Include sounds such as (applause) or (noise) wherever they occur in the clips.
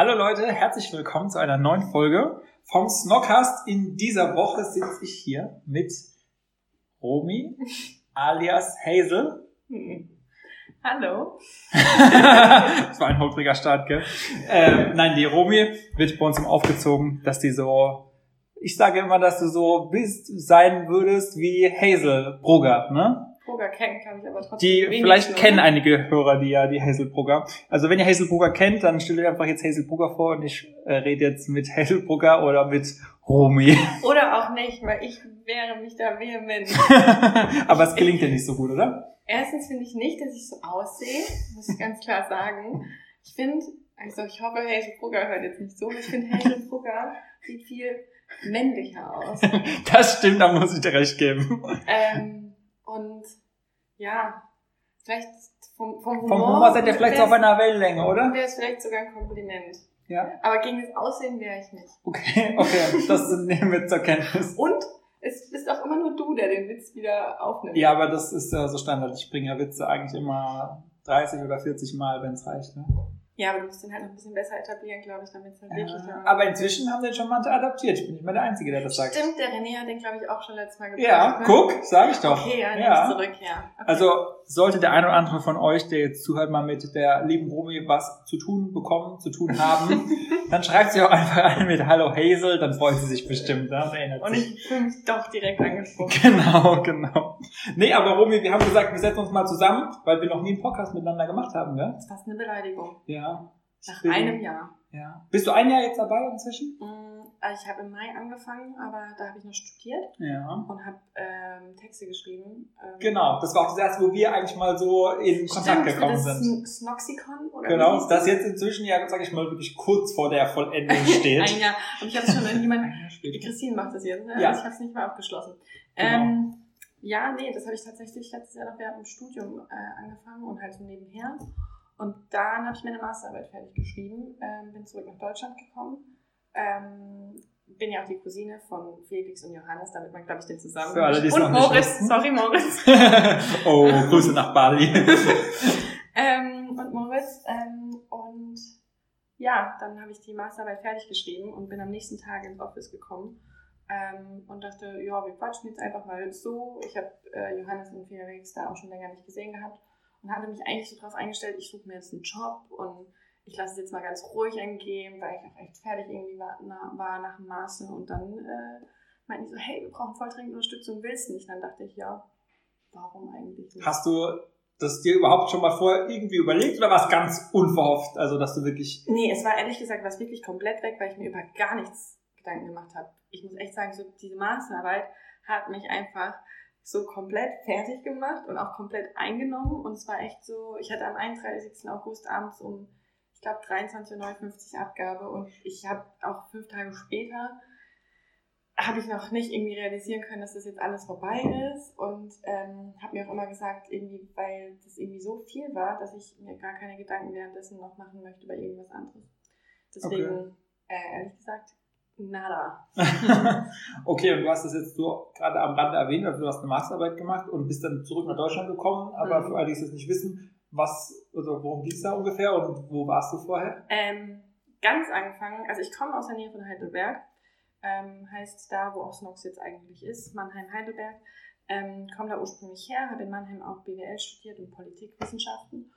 Hallo Leute, herzlich willkommen zu einer neuen Folge vom Snockcast. In dieser Woche sitze ich hier mit Romy alias Hazel. (laughs) Hallo. das (laughs) war ein holpriger Start, gell? Ähm, nein, die Romy wird bei uns im aufgezogen, dass die so, ich sage immer, dass du so bist, sein würdest wie Hazel Brugger, ne? Brugger kennen kann ich aber trotzdem. Die vielleicht kennen einige Hörer, die ja die Hazel Brugger. Also wenn ihr Hazel Brugger kennt, dann stellt euch einfach jetzt Hazel Brugger vor und ich äh, rede jetzt mit Hazel Brugger oder mit Romy. (laughs) Oder auch nicht, weil ich wehre mich da vehement. (laughs) Aber es gelingt dir nicht so gut, oder? Erstens finde ich nicht, dass ich so aussehe, muss ich ganz klar sagen. Ich finde, also ich hoffe, Hazel Brugger hört jetzt nicht so, ich finde, Hazel Brugger sieht viel männlicher aus. (laughs) Das stimmt, da muss ich dir recht geben. Ähm, und ja, vielleicht vom, vom Humor. Vom Humor seid ihr vielleicht so auf einer Wellenlänge, oder? Wäre es vielleicht sogar ein Kompliment. Ja. Aber gegen das Aussehen wäre ich nicht. Okay, (laughs) okay, das nehmen wir zur Kenntnis. Und es bist auch immer nur du, der den Witz wieder aufnimmt. Ja, aber das ist ja so Standard. Ich bringe ja Witze eigentlich immer 30 oder 40 Mal, wenn es reicht. Ne? Ja, aber du musst den halt noch ein bisschen besser etablieren, glaube ich, damit es halt wirklich Ja, dann- aber inzwischen haben den schon manche adaptiert. Ich bin nicht mehr der Einzige, der das sagt. Stimmt, der René hat den, glaube ich, auch schon letztes Mal gebracht. Ja, ne? guck, sag ich doch. Okay, ja, ja. zurück, ja. Okay. Also sollte der eine oder andere von euch, der jetzt zuhört, mal mit der lieben Romy was zu tun bekommen, zu tun haben, (laughs) dann schreibt sie auch einfach an mit Hallo Hazel, dann freut sie sich bestimmt. Ne? Und erinnert Und ich fühle mich doch direkt angesprochen. Genau, genau. Nee, aber Romy, wir haben gesagt, wir setzen uns mal zusammen, weil wir noch nie einen Podcast miteinander gemacht haben, ne? Das ist fast eine Beleidigung. Ja. Nach bin- einem Jahr. Ja. Bist du ein Jahr jetzt dabei inzwischen? Mm, also Ich habe im Mai angefangen, aber da habe ich noch studiert Ja. und habe ähm, Texte geschrieben. Ähm, Genau, das war auch das erste, wo wir eigentlich mal so in Kontakt Stimmt, gekommen das sind. Snoxicon oder Genau, das jetzt inzwischen ja, sag ich mal, wirklich kurz vor der Vollendung (laughs) steht. Ein Jahr. Und ich habe es schon an jemanden. Christine macht das jetzt, ne? Ja. Also ich habe es nicht mal abgeschlossen. Genau. Ähm, ja, nee, das habe ich tatsächlich letztes Jahr noch während dem Studium äh, angefangen und halt so nebenher. Und dann habe ich meine Masterarbeit fertig geschrieben, ähm, bin zurück nach Deutschland gekommen. Ähm, bin ja auch die Cousine von Felix und Johannes, damit man, glaube ich, den zusammen. Für alle, die und Moritz, sorry Moritz. (laughs) oh, Grüße nach Bali. (laughs) ähm, und Moritz. Ähm, und ja, dann habe ich die Masterarbeit fertig geschrieben und bin am nächsten Tag ins Office gekommen ähm, und dachte, ja, wir quatschen jetzt einfach mal so. Ich habe äh, Johannes und Felix da auch schon länger nicht gesehen gehabt und hatte mich eigentlich so drauf eingestellt, ich suche mir jetzt einen Job und ich lasse es jetzt mal ganz ruhig angehen, weil ich auch echt fertig irgendwie war, na, war nach dem Master und dann äh, meinten die so, hey, wir brauchen voll dringend Unterstützung, willst du nicht? Dann dachte ich, ja, warum eigentlich nicht? Hast du das dir überhaupt schon mal vorher irgendwie überlegt oder war es ganz unverhofft? Also, dass du wirklich. Nee, es war ehrlich gesagt was wirklich komplett weg, weil ich mir über gar nichts Gedanken gemacht habe. Ich muss echt sagen, so diese Masterarbeit hat mich einfach so komplett fertig gemacht und auch komplett eingenommen. Und es war echt so, ich hatte am 31. August abends um, ich glaube, 23.59 Uhr Abgabe und ich habe auch fünf Tage später habe ich noch nicht irgendwie realisieren können, dass das jetzt alles vorbei ist und ähm, habe mir auch immer gesagt, irgendwie, weil das irgendwie so viel war, dass ich mir gar keine Gedanken währenddessen noch machen möchte über irgendwas anderes. Deswegen, äh, ehrlich gesagt, nada. (laughs) okay, und du hast das jetzt so gerade am Rande erwähnt, also du hast eine Masterarbeit gemacht und bist dann zurück nach Deutschland gekommen. Aber Mhm. für alle, die es jetzt nicht wissen, was, also worum ging es da ungefähr und wo warst du vorher? Ähm, ganz angefangen, also ich komme aus der Nähe von Heidelberg, ähm, heißt da, wo auch Snox jetzt eigentlich ist, Mannheim-Heidelberg. Ähm, komme da ursprünglich her, habe in Mannheim auch BWL studiert und Politikwissenschaften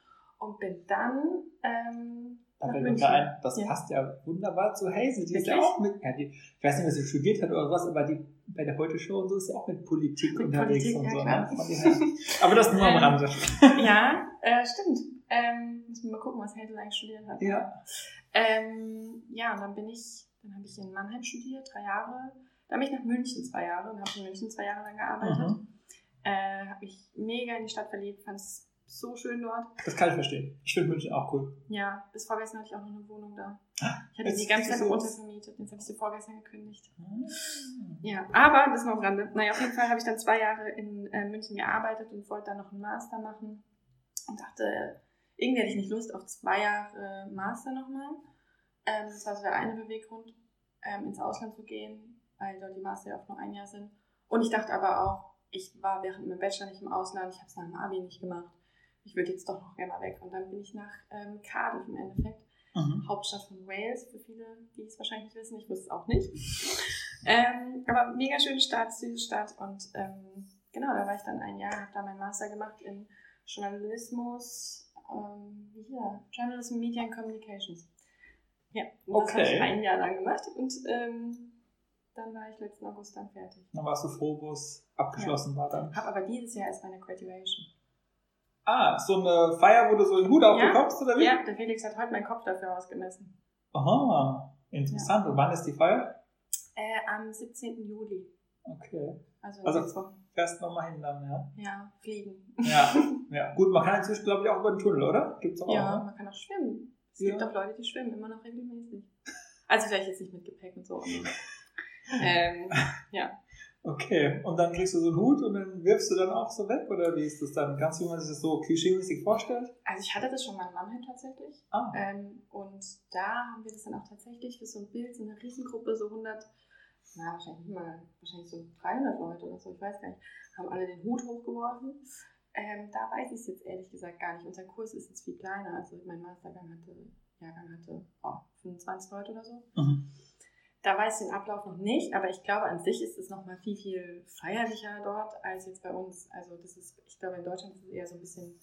und bin dann ähm, Da fällt mir ein, das Ja. passt ja wunderbar zu Hazel. Die ist ja Wirklich? auch mit, ja, die, ich weiß nicht, was sie studiert hat oder was, aber die bei der Heute-Show und so ist ja auch mit Politik Mit unterwegs Politik, und ja, so. klar. Ne? Daher- Aber das nur am (laughs) Ähm, Rande. Ja, äh, stimmt. Ähm, müssen wir mal gucken, was Hazel eigentlich studiert hat. Ja. Ähm, ja, und dann bin ich, dann habe ich in Mannheim studiert, drei Jahre. Dann bin ich nach München zwei Jahre und habe in München zwei Jahre lang gearbeitet. Mhm. Äh, habe mich mega in die Stadt verliebt, fand es so schön dort. Das kann ich verstehen. Ich finde München auch cool. Ja, bis vorgestern hatte ich auch noch eine Wohnung da. Ah, Ich hatte Jetzt die ganze Zeit so- untervermietet. Jetzt habe ich sie vorgestern gekündigt. Ja, aber das noch am Rande. Naja, auf jeden Fall habe ich dann zwei Jahre in äh, München gearbeitet und wollte dann noch einen Master machen. Und dachte, irgendwie hätte ich nicht Lust auf zwei Jahre Master nochmal. Ähm, das war so der eine Beweggrund, ähm, ins Ausland zu gehen, weil dort die Master ja oft nur ein Jahr sind. Und ich dachte aber auch, ich war während meinem Bachelor nicht im Ausland, ich habe es nach dem Abi nicht gemacht. Ich würde jetzt doch noch gerne weg. Und dann bin ich nach ähm, Cardiff im Endeffekt. Mhm. Hauptstadt von Wales, für viele, die es wahrscheinlich nicht wissen. Ich wusste es auch nicht. ähm, aber mega schöne Stadt, süße Stadt. Und ähm, genau, da war ich dann ein Jahr, habe da meinen Master gemacht in Journalismus, ähm, wie hier, Journalism, Media and Communications. Ja, und das habe Okay. ich ein Jahr lang gemacht und ähm, dann war ich letzten August dann fertig. Dann warst du froh, wo es abgeschlossen war dann. Habe aber dieses Jahr erst meine Graduation. Ah, so eine Feier, wo du so einen Hut aufbekommst, oder wie? Ja, der Felix hat heute meinen Kopf dafür ausgemessen. Aha, interessant. Und wann ist die Feier? Äh, am 17. Juli. Okay. Also Also-. Fährst nochmal hin dann, ja. Ja, fliegen. Ja, (laughs) ja. Gut, man kann inzwischen, glaube ich, auch über den Tunnel, oder? Gibt's auch, Ja, ne? man kann auch schwimmen. Es Ja. gibt auch Leute, die schwimmen immer noch regelmäßig. Also vielleicht jetzt nicht mit Gepäck und so. (laughs) Ähm, ja. Okay, und dann kriegst du so einen Hut und dann wirfst du dann auch so weg, oder wie ist das dann? Kannst du, wie man sich das so klischeemäßig vorstellt? Also ich hatte das schon mal in Mannheim tatsächlich. Ah, Ähm, und da haben wir das dann auch tatsächlich für so ein Bild, so eine Riesengruppe, so 100, na wahrscheinlich nicht mal, wahrscheinlich so 300 Leute oder so, ich weiß gar nicht, haben alle den Hut hochgeworfen. Ähm, da weiß ich es jetzt ehrlich gesagt gar nicht. Unser Kurs ist jetzt viel kleiner. Also mein Mastergang hatte, Jahrgang hatte oh, 25 Leute oder so. mhm. Da weiß ich den Ablauf noch nicht, aber ich glaube, an sich ist es noch mal viel, viel feierlicher dort als jetzt bei uns. Also das ist, ich glaube, in Deutschland ist es eher so ein bisschen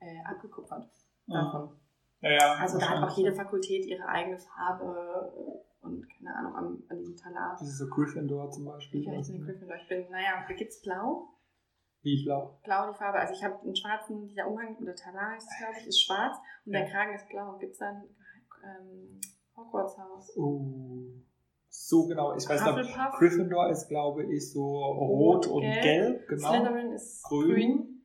äh, abgekupfert davon. ja, ja. Also da hat auch jede Fakultät ihre eigene Farbe und keine Ahnung, an, an diesem Talar. Das ist so Gryffindor zum Beispiel. Ich weiß nicht, Gryffindor. Ich bin, naja, da gibt's blau. Wie blau. Blau die Farbe. Also ich habe einen schwarzen, dieser Umhang, oder Talar ist es, glaube ich, ist schwarz und der Ja. Kragen ist blau. Gibt's dann ähm, Hogwarts-Haus? Oh. So genau. Ich weiß noch, Hufflepuff? Gryffindor ist, glaube ich, so rot, Rot, und gelb. gelb. genau. Slytherin ist Grün. grün.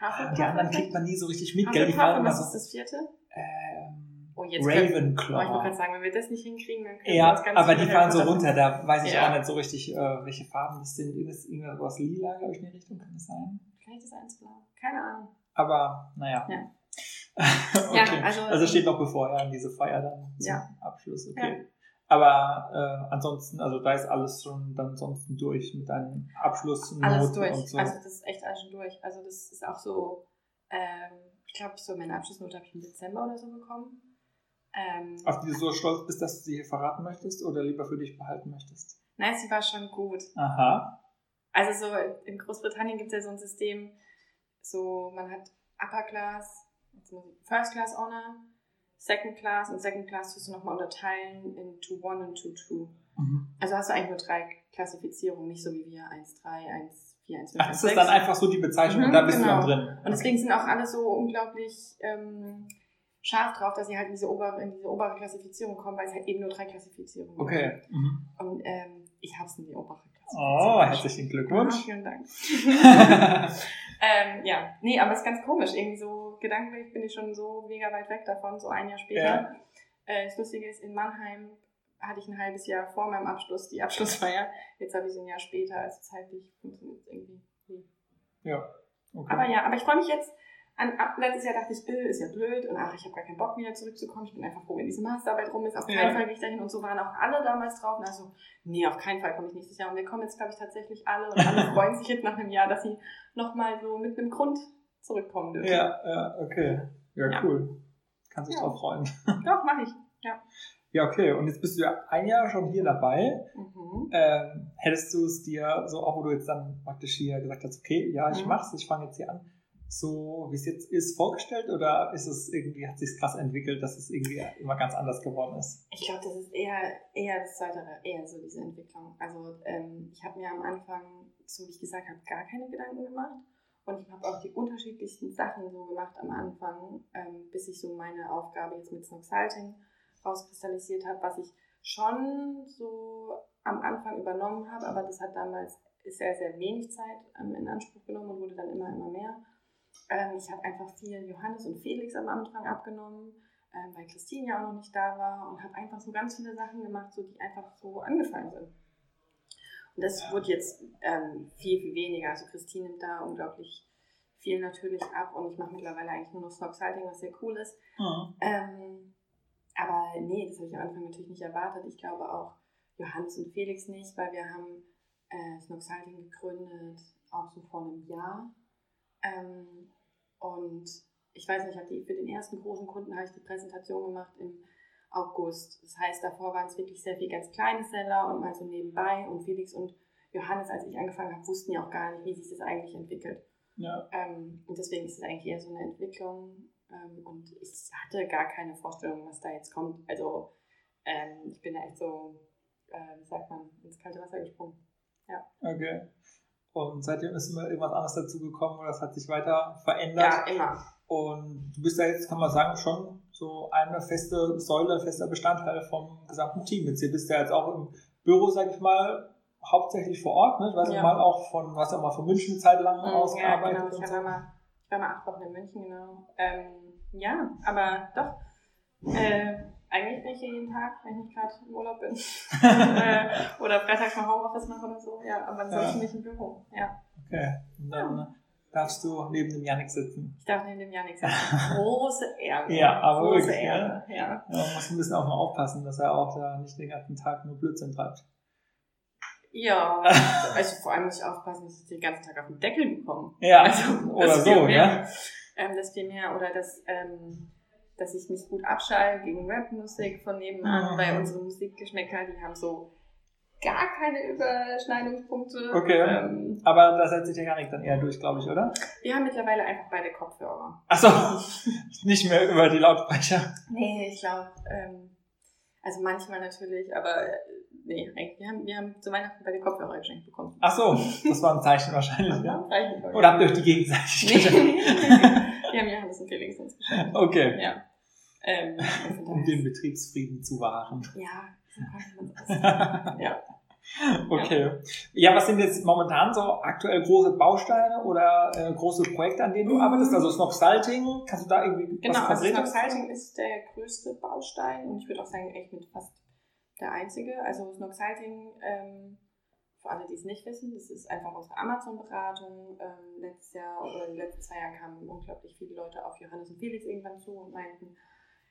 Hufflepuff Die anderen kriegt man nie so richtig mit, gell? Die Hufflepuff und immer was ist das vierte? Ähm, Oh, jetzt können- Oh, ich wollte Ravenclaw. gerade sagen, wenn wir das nicht hinkriegen, dann können wir Ja, uns ganz aber die fallen so runter, da weiß ich Ja. auch nicht so richtig, äh, welche Farben das sind. Irgendwas, irgendwas lila, glaube ich, in die Richtung kann es sein. Vielleicht ist eins blau. Keine Ahnung. Aber, naja. Ja. (laughs) okay. Ja, also- also steht noch bevor, ja, diese Feier dann zum Ja. Abschluss, okay. Aber äh, ansonsten, also da ist alles schon dann ansonsten durch mit deinem Abschluss alles durch. so. Also das ist echt alles schon durch. Also das ist auch so, ähm, ich glaube, so meine Abschlussnote habe ich im Dezember oder so bekommen. Ähm, Auf die du so stolz bist, dass du sie hier verraten möchtest oder lieber für dich behalten möchtest? nein, sie war schon gut. Aha. Also so in Großbritannien gibt es ja so ein System, so man hat Upper Class, First Class Honor, Second Class und Second Class tust du nochmal unterteilen in 2-1 und 2-2. Mhm. Also hast du eigentlich nur drei Klassifizierungen, nicht so wie wir 1-3, 1-4, 1-5, Ach, das ist dann einfach so die Bezeichnung und Mhm, da bist genau. du dann drin. Und deswegen sind auch alle so unglaublich ähm, scharf drauf, dass sie halt in diese, obere, in diese obere Klassifizierung kommen, weil es halt eben nur drei Klassifizierungen gibt. Okay. Mhm. Und ähm, ich hab's in die obere Klassifizierung. Oh, herzlichen Glückwunsch. vielen Dank. (laughs) ähm, ja, nee, aber es ist ganz komisch. Irgendwie so gedanklich bin ich schon so mega weit weg davon, so ein Jahr später. Ja. Äh, das Lustige ist, in Mannheim hatte ich ein halbes Jahr vor meinem Abschluss die Abschlussfeier. Jetzt habe ich sie ein Jahr später, also zeitlich funktioniert es irgendwie. ja. Okay. Aber ja, aber ich freue mich jetzt. An, ab, letztes Jahr dachte ich, äh, ist ja blöd und ach, ich habe gar keinen Bock wieder zurückzukommen. Ich bin einfach froh, wenn diese Masterarbeit rum ist. Auf keinen Ja. Fall gehe ich dahin. Und so waren auch alle damals drauf. Und also, nee, auf keinen Fall komme ich nächstes Jahr. Und wir kommen jetzt, glaube ich, tatsächlich alle. Und alle (laughs) freuen sich jetzt nach einem Jahr, dass sie nochmal so mit einem Grund zurückkommen dürfen. Ja, ja, okay. Ja, Ja. cool. Kann sich Ja. drauf freuen. (laughs) Doch, mache ich. Ja, okay. Und jetzt bist du ja ein Jahr schon hier dabei. Mhm. Ähm, hättest du es dir so, auch wo du jetzt dann praktisch hier gesagt hast, okay, ja, ich Mhm. mach's, ich fange jetzt hier an, so wie es jetzt ist, vorgestellt oder ist es irgendwie, hat sich krass entwickelt, dass es irgendwie immer ganz anders geworden ist? Ich glaube, das ist eher, eher das Zweite, eher so diese Entwicklung. Also ähm, ich habe mir am Anfang, so wie ich gesagt habe, gar keine Gedanken gemacht. Und ich habe auch die unterschiedlichsten Sachen so gemacht am Anfang, ähm, bis ich so meine Aufgabe jetzt mit Snow Salting rauskristallisiert habe, was ich schon so am Anfang übernommen habe, aber das hat damals sehr, sehr wenig Zeit ähm, in Anspruch genommen und wurde dann immer, immer mehr. Ähm, ich habe einfach viel Johannes und Felix am Anfang abgenommen, ähm, weil Christine ja auch noch nicht da war und habe einfach so ganz viele Sachen gemacht, so die einfach so angefallen sind. Und das ja. wurde jetzt ähm, viel, viel weniger. Also Christine nimmt da unglaublich viel natürlich ab und ich mache mittlerweile eigentlich nur noch Snox Salting, was sehr cool ist. Mhm. Ähm, aber nee, das habe ich am Anfang natürlich nicht erwartet. Ich glaube auch Johannes und Felix nicht, weil wir haben äh, Snox Salting gegründet, auch so vor einem Jahr. Ähm, und ich weiß nicht, ich die, für den ersten großen Kunden habe ich die Präsentation gemacht im August. Das heißt, davor waren es wirklich sehr viel ganz kleine Seller und mal so nebenbei. Und Felix und Johannes, als ich angefangen habe, wussten ja auch gar nicht, wie sich das eigentlich entwickelt. Ja. Ähm, und deswegen ist es eigentlich eher so eine Entwicklung. Ähm, und ich hatte gar keine Vorstellung, was da jetzt kommt. Also ähm, ich bin da echt so, äh, wie sagt man, ins kalte Wasser gesprungen. Ja. Okay. Und seitdem ist immer irgendwas anderes dazu gekommen oder das hat sich weiter verändert. Ja, immer. Und du bist ja jetzt, kann man sagen, schon so eine feste Säule, fester Bestandteil vom gesamten Team. Jetzt hier bist du ja jetzt auch im Büro, sag ich mal, hauptsächlich vor Ort, ne? Ich weiß ja. mal auch von, was ja mal von München eine Zeit lang mhm, ausgearbeitet. Ja, genau. Ich, war mal, ich war mal acht Wochen in München, genau. Ähm, ja, aber doch. Äh, eigentlich hier jeden Tag, wenn ich nicht gerade im Urlaub bin. (laughs) äh, oder freitags mal Homeoffice mache oder so. Ja, aber ansonsten ja. nicht im Büro. Ja. Okay. Und dann ja. darfst du neben dem Janik sitzen. Ich darf neben dem Janik sitzen. Große Ehre. (laughs) Ja, aber Große wirklich. Ehre. Ja. ja. Man muss ein bisschen auch mal aufpassen, dass er auch da nicht den ganzen Tag nur Blödsinn treibt. Ja, (laughs) also vor allem muss ich aufpassen, dass ich den ganzen Tag auf den Deckel bekomme. Ja, also, oder so, ja. Ähm, das viel mehr, oder das, ähm, dass ich mich gut abschalte gegen Rapmusik von nebenan, mhm. weil unsere Musikgeschmäcker, die haben so gar keine Überschneidungspunkte. Okay. Ähm, aber da setzt sich der Janik dann eher durch, glaube ich, oder? Wir haben mittlerweile einfach beide Kopfhörer. Achso, (laughs) nicht mehr über die Lautsprecher. Nee, ich glaube, ähm, also manchmal natürlich, aber äh, nee, eigentlich, wir haben, wir haben zu Weihnachten beide Kopfhörer geschenkt bekommen. Ach so, das war ein Zeichen wahrscheinlich, ja? Zeichen, oder habt ihr euch die gegenseitig geschenkt? (laughs) wir haben Johannes und Felix uns geschenkt. Okay. Ja. Ähm, (laughs) um den Betriebsfrieden zu wahren. Ja, so (laughs) ja. Okay. Ja, was sind jetzt momentan so aktuell große Bausteine oder äh, große Projekte, an denen du arbeitest? Also Snox Salting, kannst du da irgendwie Genau, was also Snox Salting ist der größte Baustein und ich würde auch sagen, echt mit fast der einzige. Also Snox Salting, ähm, für alle, die es nicht wissen, das ist einfach unsere Amazon-Beratung. Ähm, letztes Jahr oder in den letzten zwei Jahren kamen unglaublich viele Leute auf Johannes und Felix irgendwann zu und meinten,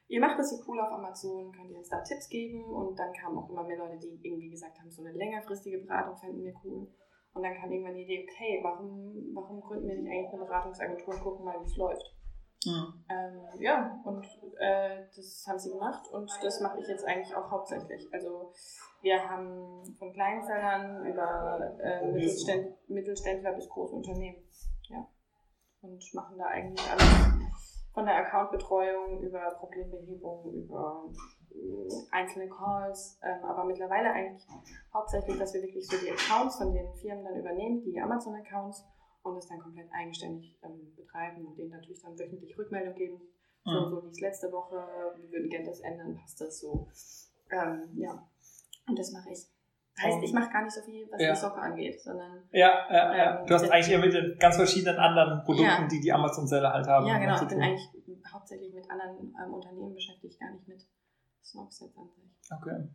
ihr macht das so cool auf Amazon, könnt ihr uns da Tipps geben? Und dann kamen auch immer mehr Leute, die irgendwie gesagt haben, so eine längerfristige Beratung fänden wir cool. Und dann kam irgendwann die Idee, okay, warum, warum gründen wir nicht eigentlich eine Beratungsagentur und gucken mal, wie es läuft? Ja, ähm, ja und äh, das haben sie gemacht und das mache ich jetzt eigentlich auch hauptsächlich. Also wir haben von Kleinzellern über äh, Mittelständ Mittelständler bis große Unternehmen. Ja. Und machen da eigentlich alles von der Accountbetreuung über Problembehebung, über äh, einzelne Calls, ähm, aber mittlerweile eigentlich hauptsächlich, dass wir wirklich so die Accounts von den Firmen dann übernehmen, die Amazon-Accounts und es dann komplett eigenständig ähm, betreiben und denen natürlich dann wöchentlich Rückmeldung geben. So, mhm. so wie es letzte Woche, wir würden gerne das ändern, passt das so. Ähm, ja, und das mache ich. Heißt, ich mache gar nicht so viel, was ja. die Socke angeht, sondern. Ja, ja, ja. Ähm, du hast eigentlich eher mit den ganz verschiedenen anderen Produkten, ja. die die Amazon-Seller halt haben. Ja, genau. Ich bin eigentlich hauptsächlich mit anderen ähm, Unternehmen beschäftigt, gar nicht mit Snox jetzt an sich. Okay.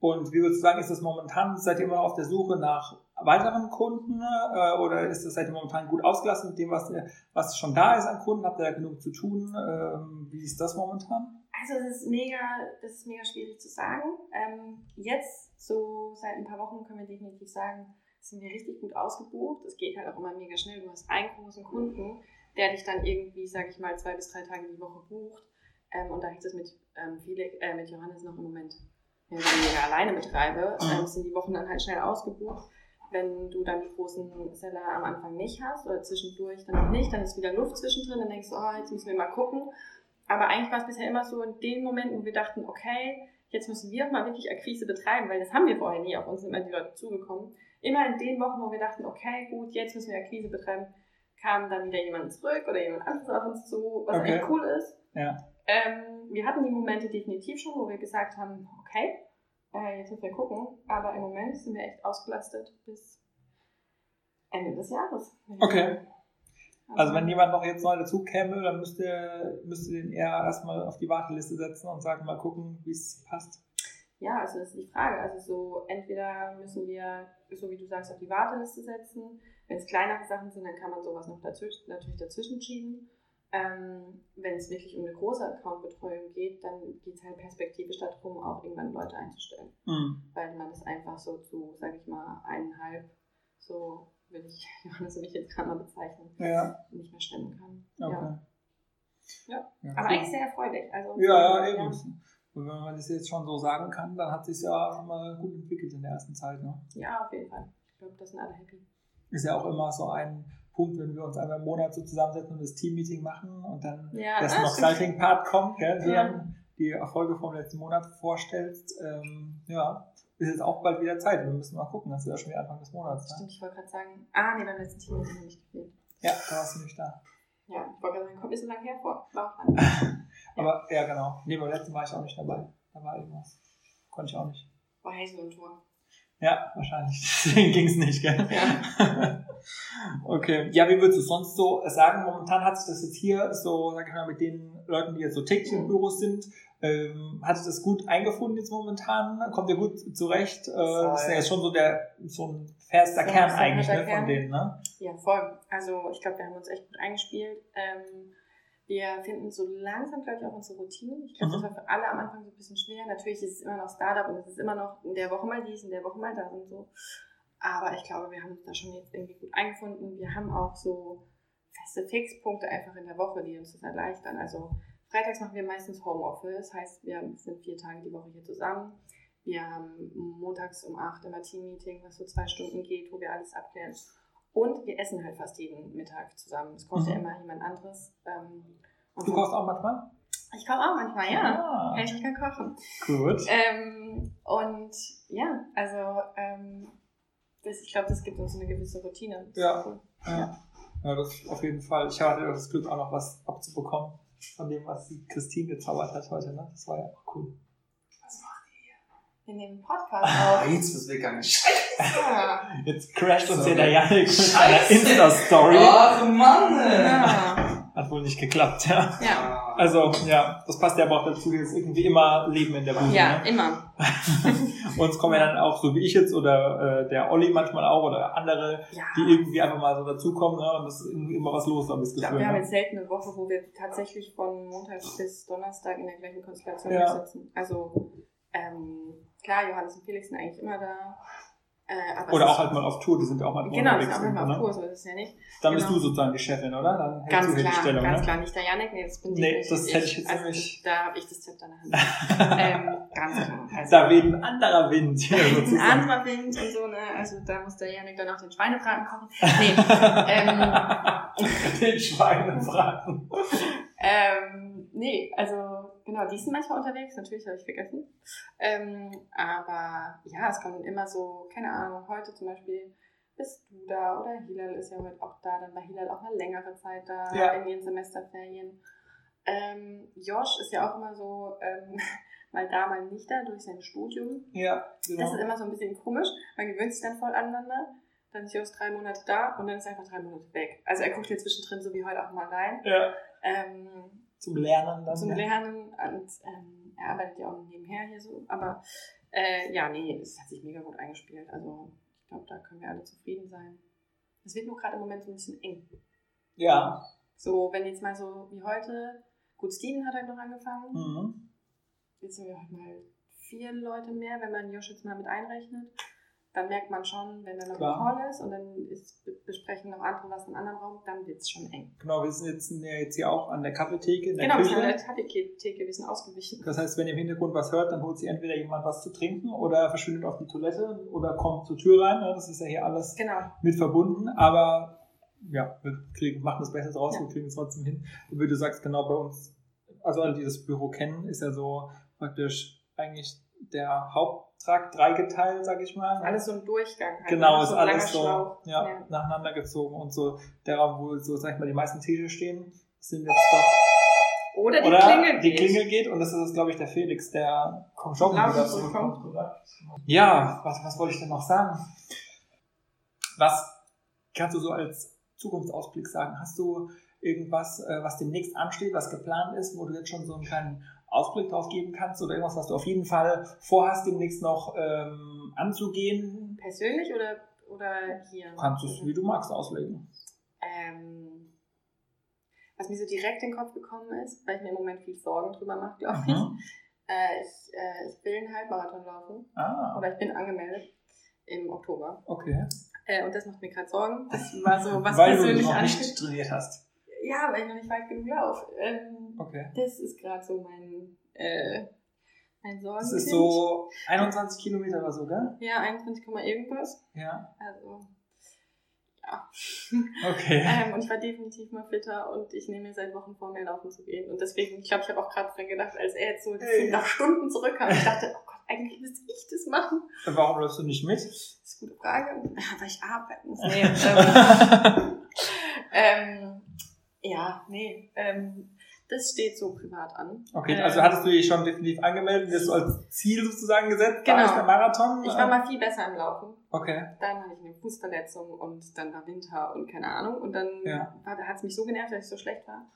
Und wie würdest du sagen, ist das momentan, seid ihr immer auf der Suche nach weiteren Kunden äh, oder ist das ihr momentan gut ausgelassen mit dem, was, was schon da ist an Kunden? Habt ihr da genug zu tun? Ähm, wie ist das momentan? Also das ist mega, das ist mega schwierig zu sagen. Ähm, jetzt, so seit ein paar Wochen, können wir definitiv sagen, sind wir richtig gut ausgebucht. Es geht halt auch immer mega schnell. Du hast einen großen Kunden, der dich dann irgendwie, sag ich mal, zwei bis drei Tage die Woche bucht. Ähm, und da ich das mit, ähm, Felix, äh, mit Johannes noch im Moment weniger alleine betreibe, ähm, sind die Wochen dann halt schnell ausgebucht. Wenn du dann die großen Seller am Anfang nicht hast oder zwischendurch dann noch nicht, dann ist wieder Luft zwischendrin, dann denkst du, oh, jetzt müssen wir mal gucken. Aber eigentlich war es bisher immer so in den Momenten, wo wir dachten, okay, jetzt müssen wir auch mal wirklich Akquise betreiben, weil das haben wir vorher nie, auf uns sind immer die Leute zugekommen. Immer in den Wochen, wo wir dachten, okay, gut, jetzt müssen wir Akquise betreiben, kam dann wieder jemand zurück oder jemand anderes auf uns zu, was okay. echt cool ist. Ja. Ähm, wir hatten die Momente definitiv schon, wo wir gesagt haben, okay, äh, jetzt müssen wir gucken, aber im Moment sind wir echt ausgelastet bis Ende des Jahres. Okay. Also wenn jemand noch jetzt neu dazu käme, dann müsst ihr, müsst ihr den eher erstmal auf die Warteliste setzen und sagen, mal gucken, wie es passt. Ja, also das ist die Frage. Also so entweder müssen wir, so wie du sagst, auf die Warteliste setzen. Wenn es kleinere Sachen sind, dann kann man sowas noch dazwischen, natürlich dazwischen schieben. Ähm, wenn es wirklich um eine große Accountbetreuung geht, dann geht es halt perspektivisch darum, auch irgendwann Leute einzustellen. Mhm. Weil man das einfach so zu, sag ich mal, eineinhalb, so will ich (laughs) Johannes und mich jetzt gerade mal bezeichnen, Ja, nicht mehr stemmen kann. okay. Ja. Ja, Aber cool. eigentlich sehr erfreulich. Also, Ja, ja, eben. Und wenn man das jetzt schon so sagen kann, dann hat sich ja schon mal gut entwickelt in der ersten Zeit. Ne? Ja, auf jeden Fall. Ich glaube, das sind alle happy. Ist ja auch immer so ein Punkt, wenn wir uns einmal im Monat so zusammensetzen und das Team-Meeting machen und dann Ja, das noch stimmt. Exciting-Part kommt, gell, du Ja. dann die Erfolge vom letzten Monat vorstellst. Ähm, ja, ist jetzt auch bald wieder Zeit. Wir müssen mal gucken, das ist ja schon wieder Anfang des Monats. Ne? Stimmt, ich wollte gerade sagen, ah, nee, beim letzten Team habe ich nicht gefehlt. Ja, da warst du nicht da. Ja, ich wollte gerade sagen, kommt nicht so lange hervor. War auch. (laughs) Aber ja, genau. Nee, beim letzten war ich auch nicht dabei. Da war irgendwas. Konnte ich auch nicht. War heiß ein Tor. Ja, wahrscheinlich. (laughs) Deswegen ging's nicht, gell? Ja. (laughs) okay. Ja, wie würdest du sonst so sagen? Momentan hat sich das jetzt hier so, sag ich mal, mit den Leuten, die jetzt so täglich im Büro sind, ähm, hat sich das gut eingefunden jetzt momentan? Kommt ihr gut zurecht? Äh, das ist ja jetzt schon so der, so ein fester So Kern eigentlich, ne, Kern. von denen, ne? Ja, voll. Also ich glaube, wir haben uns echt gut eingespielt. Ähm, wir finden so langsam, glaube ich, auch unsere Routine. Ich glaube, Mhm. das war für alle am Anfang so ein bisschen schwer. Natürlich ist es immer noch Startup und es ist immer noch in der Woche mal dies, in der Woche mal das und so. Aber ich glaube, wir haben uns da schon jetzt irgendwie gut eingefunden. Wir haben auch so feste Fixpunkte einfach in der Woche, die uns das erleichtern. Also freitags machen wir meistens Homeoffice, heißt, wir sind vier Tage die Woche hier zusammen. Wir haben montags um acht immer Team-Meeting, was so zwei Stunden geht, wo wir alles abklären. Und wir essen halt fast jeden Mittag zusammen. Es kocht ja Mhm. immer jemand anderes. Ähm, und Du kochst auch manchmal? Ich koche auch manchmal, ja. Ah, Hey, Ich kann kochen. gut. Ähm, und ja, also ähm, das, ich glaube, das gibt uns eine gewisse Routine. Ja. cool. Ja. ja, das auf jeden Fall. Ich hatte das Glück, auch noch was abzubekommen von dem, was die Christine gezaubert hat heute. Ne? Das war ja auch cool. Wir nehmen einen Podcast auf. jetzt wird's weggegangen. (laughs) Ja. (laughs) Jetzt crasht uns hier der Janik mit Scheiße. Insta-Story. Ach Mann! ja. Hat wohl nicht geklappt, ja. Ja. Also, ja, das passt ja aber auch dazu, jetzt irgendwie immer Leben in der Bude. Ja, Ne? immer. (laughs) Uns kommen ja dann auch, so wie ich jetzt oder äh, der Olli manchmal auch oder andere, Ja. die irgendwie einfach mal so dazukommen ne? und es ist irgendwie immer was los, habe ich das Ja, Gefühl. wir haben jetzt selten eine Woche, wo wir tatsächlich von Montag bis Donnerstag in der gleichen Konstellation Ja. sitzen. Also, ähm, klar, Johannes und Felix sind eigentlich immer da. Äh, Oder auch halt mal auf Tour, die sind ja auch mal Genau, die sind unterwegs auch irgendwo, auf ne? Tour, so ist es ja nicht. Dann bist Genau. du sozusagen die Chefin, oder? Dann Ganz du klar, die Stellung, ganz ne? klar, nicht der Janik, nee, das bin Nee, ich. das hätte ich jetzt also, nämlich- Da habe ich das Zepter in der Hand. (laughs) ähm, ganz klar. Also, Da weht ein anderer Wind hier (laughs) ein anderer Wind und so, ne? Also da muss der Janik dann auch den Schweinebraten kochen. (laughs) Nee, ähm, Den Schweinebraten. ähm, nee, also genau, die sind manchmal unterwegs, natürlich habe ich vergessen. Ähm, aber ja, es kommen immer so, keine Ahnung, heute zum Beispiel bist du da oder Hilal ist ja heute auch da, dann war Hilal auch eine längere Zeit da Ja. in den Semesterferien. Ähm, Josh ist ja auch immer so ähm, (laughs) mal da, mal nicht da durch sein Studium. Ja, Das genau. ist immer so ein bisschen komisch. Man gewöhnt sich dann voll aneinander. Dann ist Josh drei Monate da und dann ist er einfach drei Monate weg. Also er guckt hier zwischendrin so wie heute auch mal rein. Ja, Ähm, zum Lernen dann. zum ja. Lernen und ähm, er arbeitet ja auch nebenher hier so. Aber äh, ja, nee, es hat sich mega gut eingespielt. Also ich glaube, da können wir alle zufrieden sein. Es wird nur gerade im Moment so ein bisschen eng. Ja. So, wenn jetzt mal so wie heute, gut, Steven hat halt noch angefangen. Mhm. Jetzt sind wir heute mal vier Leute mehr, wenn man Josh jetzt mal mit einrechnet. Dann merkt man schon, wenn er noch im Call ist und dann ist, be- besprechen noch andere was im anderen Raum, dann wird es schon eng. Genau, wir sind ja jetzt hier auch an der Kaffeetheke in der Genau, wir sind an Küche. der Kaffeetheke, wir sind ausgewichen. Das heißt, wenn ihr im Hintergrund was hört, dann holt sich entweder jemand was zu trinken oder verschwindet auf die Toilette oder kommt zur Tür rein. ne? Das ist ja hier alles Genau. mit verbunden, aber ja, wir kriegen, machen das Beste draus, Ja. wir kriegen es trotzdem hin. Und wie du sagst, genau bei uns, also alle, die das Büro kennen, ist ja so praktisch eigentlich der Haupttrakt dreigeteilt, sag ich mal. Alles so ein Durchgang. Halt, Genau, ne? ist so alles so ja, Ja. nacheinander gezogen und so der Raum, wo so, sag ich mal, die meisten Tische stehen, sind jetzt doch Oder die oder Klingel die geht. Klingel geht und das ist, glaube ich, der Felix, der kommt schon wieder zurückkommt. oder? Ja, was, was wollte ich denn noch sagen? Was kannst du so als Zukunftsausblick sagen? Hast du irgendwas, äh, was demnächst ansteht, was geplant ist, wo du jetzt schon so einen kleinen Ausblick drauf geben kannst oder irgendwas, was du auf jeden Fall vorhast, demnächst noch ähm, anzugehen? Persönlich oder, oder hier? Kannst du es, wie du magst, auslegen. Ähm, was mir so direkt in den Kopf gekommen ist, weil ich mir im Moment viel Sorgen drüber mache, glaube ich. Mhm. Äh, ich, äh, ich will einen Halbmarathon laufen. Ah, Oder ich bin angemeldet im Oktober. okay. Äh, und das macht mir gerade Sorgen. Das war so was Weil du persönlich noch ansteht. nicht trainiert hast. Ja, weil ich noch nicht weit genug laufe. Ähm, Okay. das ist gerade so mein, äh, mein Sorgen. Das ist so 21 Kilometer oder so, gell? Ja, 21, Komma irgendwas. Ja. Also, ja. Okay. (laughs) Ähm, und ich war definitiv mal fitter und ich nehme mir seit Wochen vor, mehr laufen zu gehen. Und deswegen, ich glaube, ich habe auch gerade dran gedacht, als er jetzt so Ey. nach Stunden zurückkam, ich dachte, oh Gott, eigentlich müsste ich das machen. Warum läufst du nicht mit? Das ist eine gute Frage. Weil ich arbeiten muss. Nee, (laughs) ähm, ähm, ja, nee. Ähm, das steht so privat an. Okay, Ähm, also hattest du dich schon definitiv angemeldet, das so als Ziel sozusagen gesetzt? Genau. ist der Marathon? Ich war mal viel besser im Laufen. Okay. Dann hatte ich eine Fußverletzung und dann war Winter und keine Ahnung. Und dann Ja. hat es mich so genervt, dass ich so schlecht war.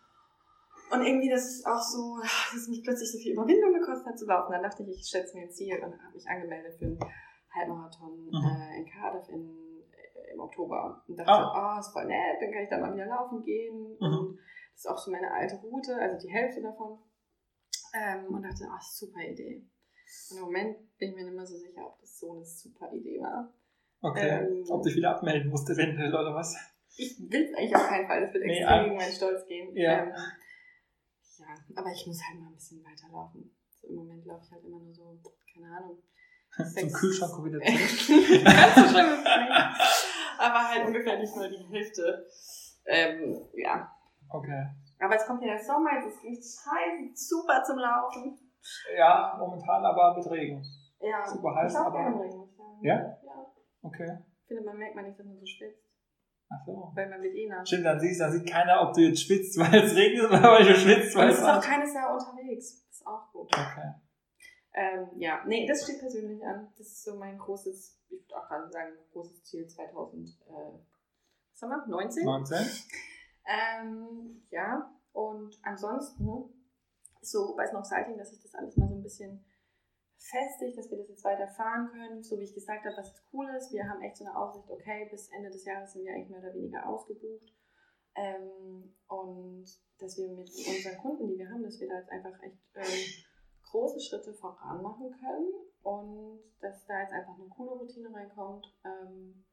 Und irgendwie, das ist auch so, dass es mich plötzlich so viel Überwindung gekostet hat zu laufen. Dann dachte ich, ich setze mir ein Ziel und habe mich angemeldet für einen Halbmarathon Mhm. äh, in Cardiff in, äh, im Oktober. Und dachte, Ah. oh, ist voll nett, dann kann ich da mal wieder laufen gehen. Mhm. Und das ist auch so meine alte Route, also die Hälfte davon. Ähm, und dachte, oh, super Idee. Und im Moment bin ich mir nicht mehr so sicher, ob das so eine super Idee war. Okay. Ähm, Ob dich wieder abmelden musst eventuell oder was? Ich will es eigentlich auf keinen Fall, das wird Nee, extrem gegen meinen Stolz gehen. Ja. Ähm, ja, aber ich muss halt mal ein bisschen weiterlaufen. So Im Moment laufe ich halt immer nur so, keine Ahnung. (laughs) Zum Kühlschrank wieder (laughs) zurück. Ganz so schlimm ist es nicht. Aber halt ungefähr nicht nur die Hälfte. Ähm, ja. Okay. Aber es kommt ja der Sommer, jetzt ist richtig heiß, super zum Laufen. Ja, momentan aber mit Regen. Ja, Super heiß, ich aber- gerne Regen. Ja? Ja. Okay. Ich finde, man merkt man nicht, dass man so schwitzt, Ach so. weil man wird eh nass. Stimmt, dann siehst, dann sieht keiner, ob du jetzt schwitzt, (laughs) weil es regnet oder weil du schwitzt, weil es es ist auch warm keine Sau unterwegs. Das ist auch gut. Okay. Ähm, ja, nee, das steht persönlich an. Das ist so mein großes, ich würde auch gerade sagen, großes Ziel 2000, äh, was haben wir, 19? 19? Ähm, ja, und ansonsten so bei noch Salting, dass sich das alles mal so ein bisschen festigt, dass wir das jetzt weiter fahren können. So wie ich gesagt habe, was jetzt cool ist, wir haben echt so eine Aussicht, okay, bis Ende des Jahres sind wir eigentlich mehr oder weniger ausgebucht. Ähm, und dass wir mit unseren Kunden, die wir haben, dass wir da jetzt einfach echt ähm, große Schritte voran machen können und dass da jetzt einfach eine coole Routine reinkommt. Ähm,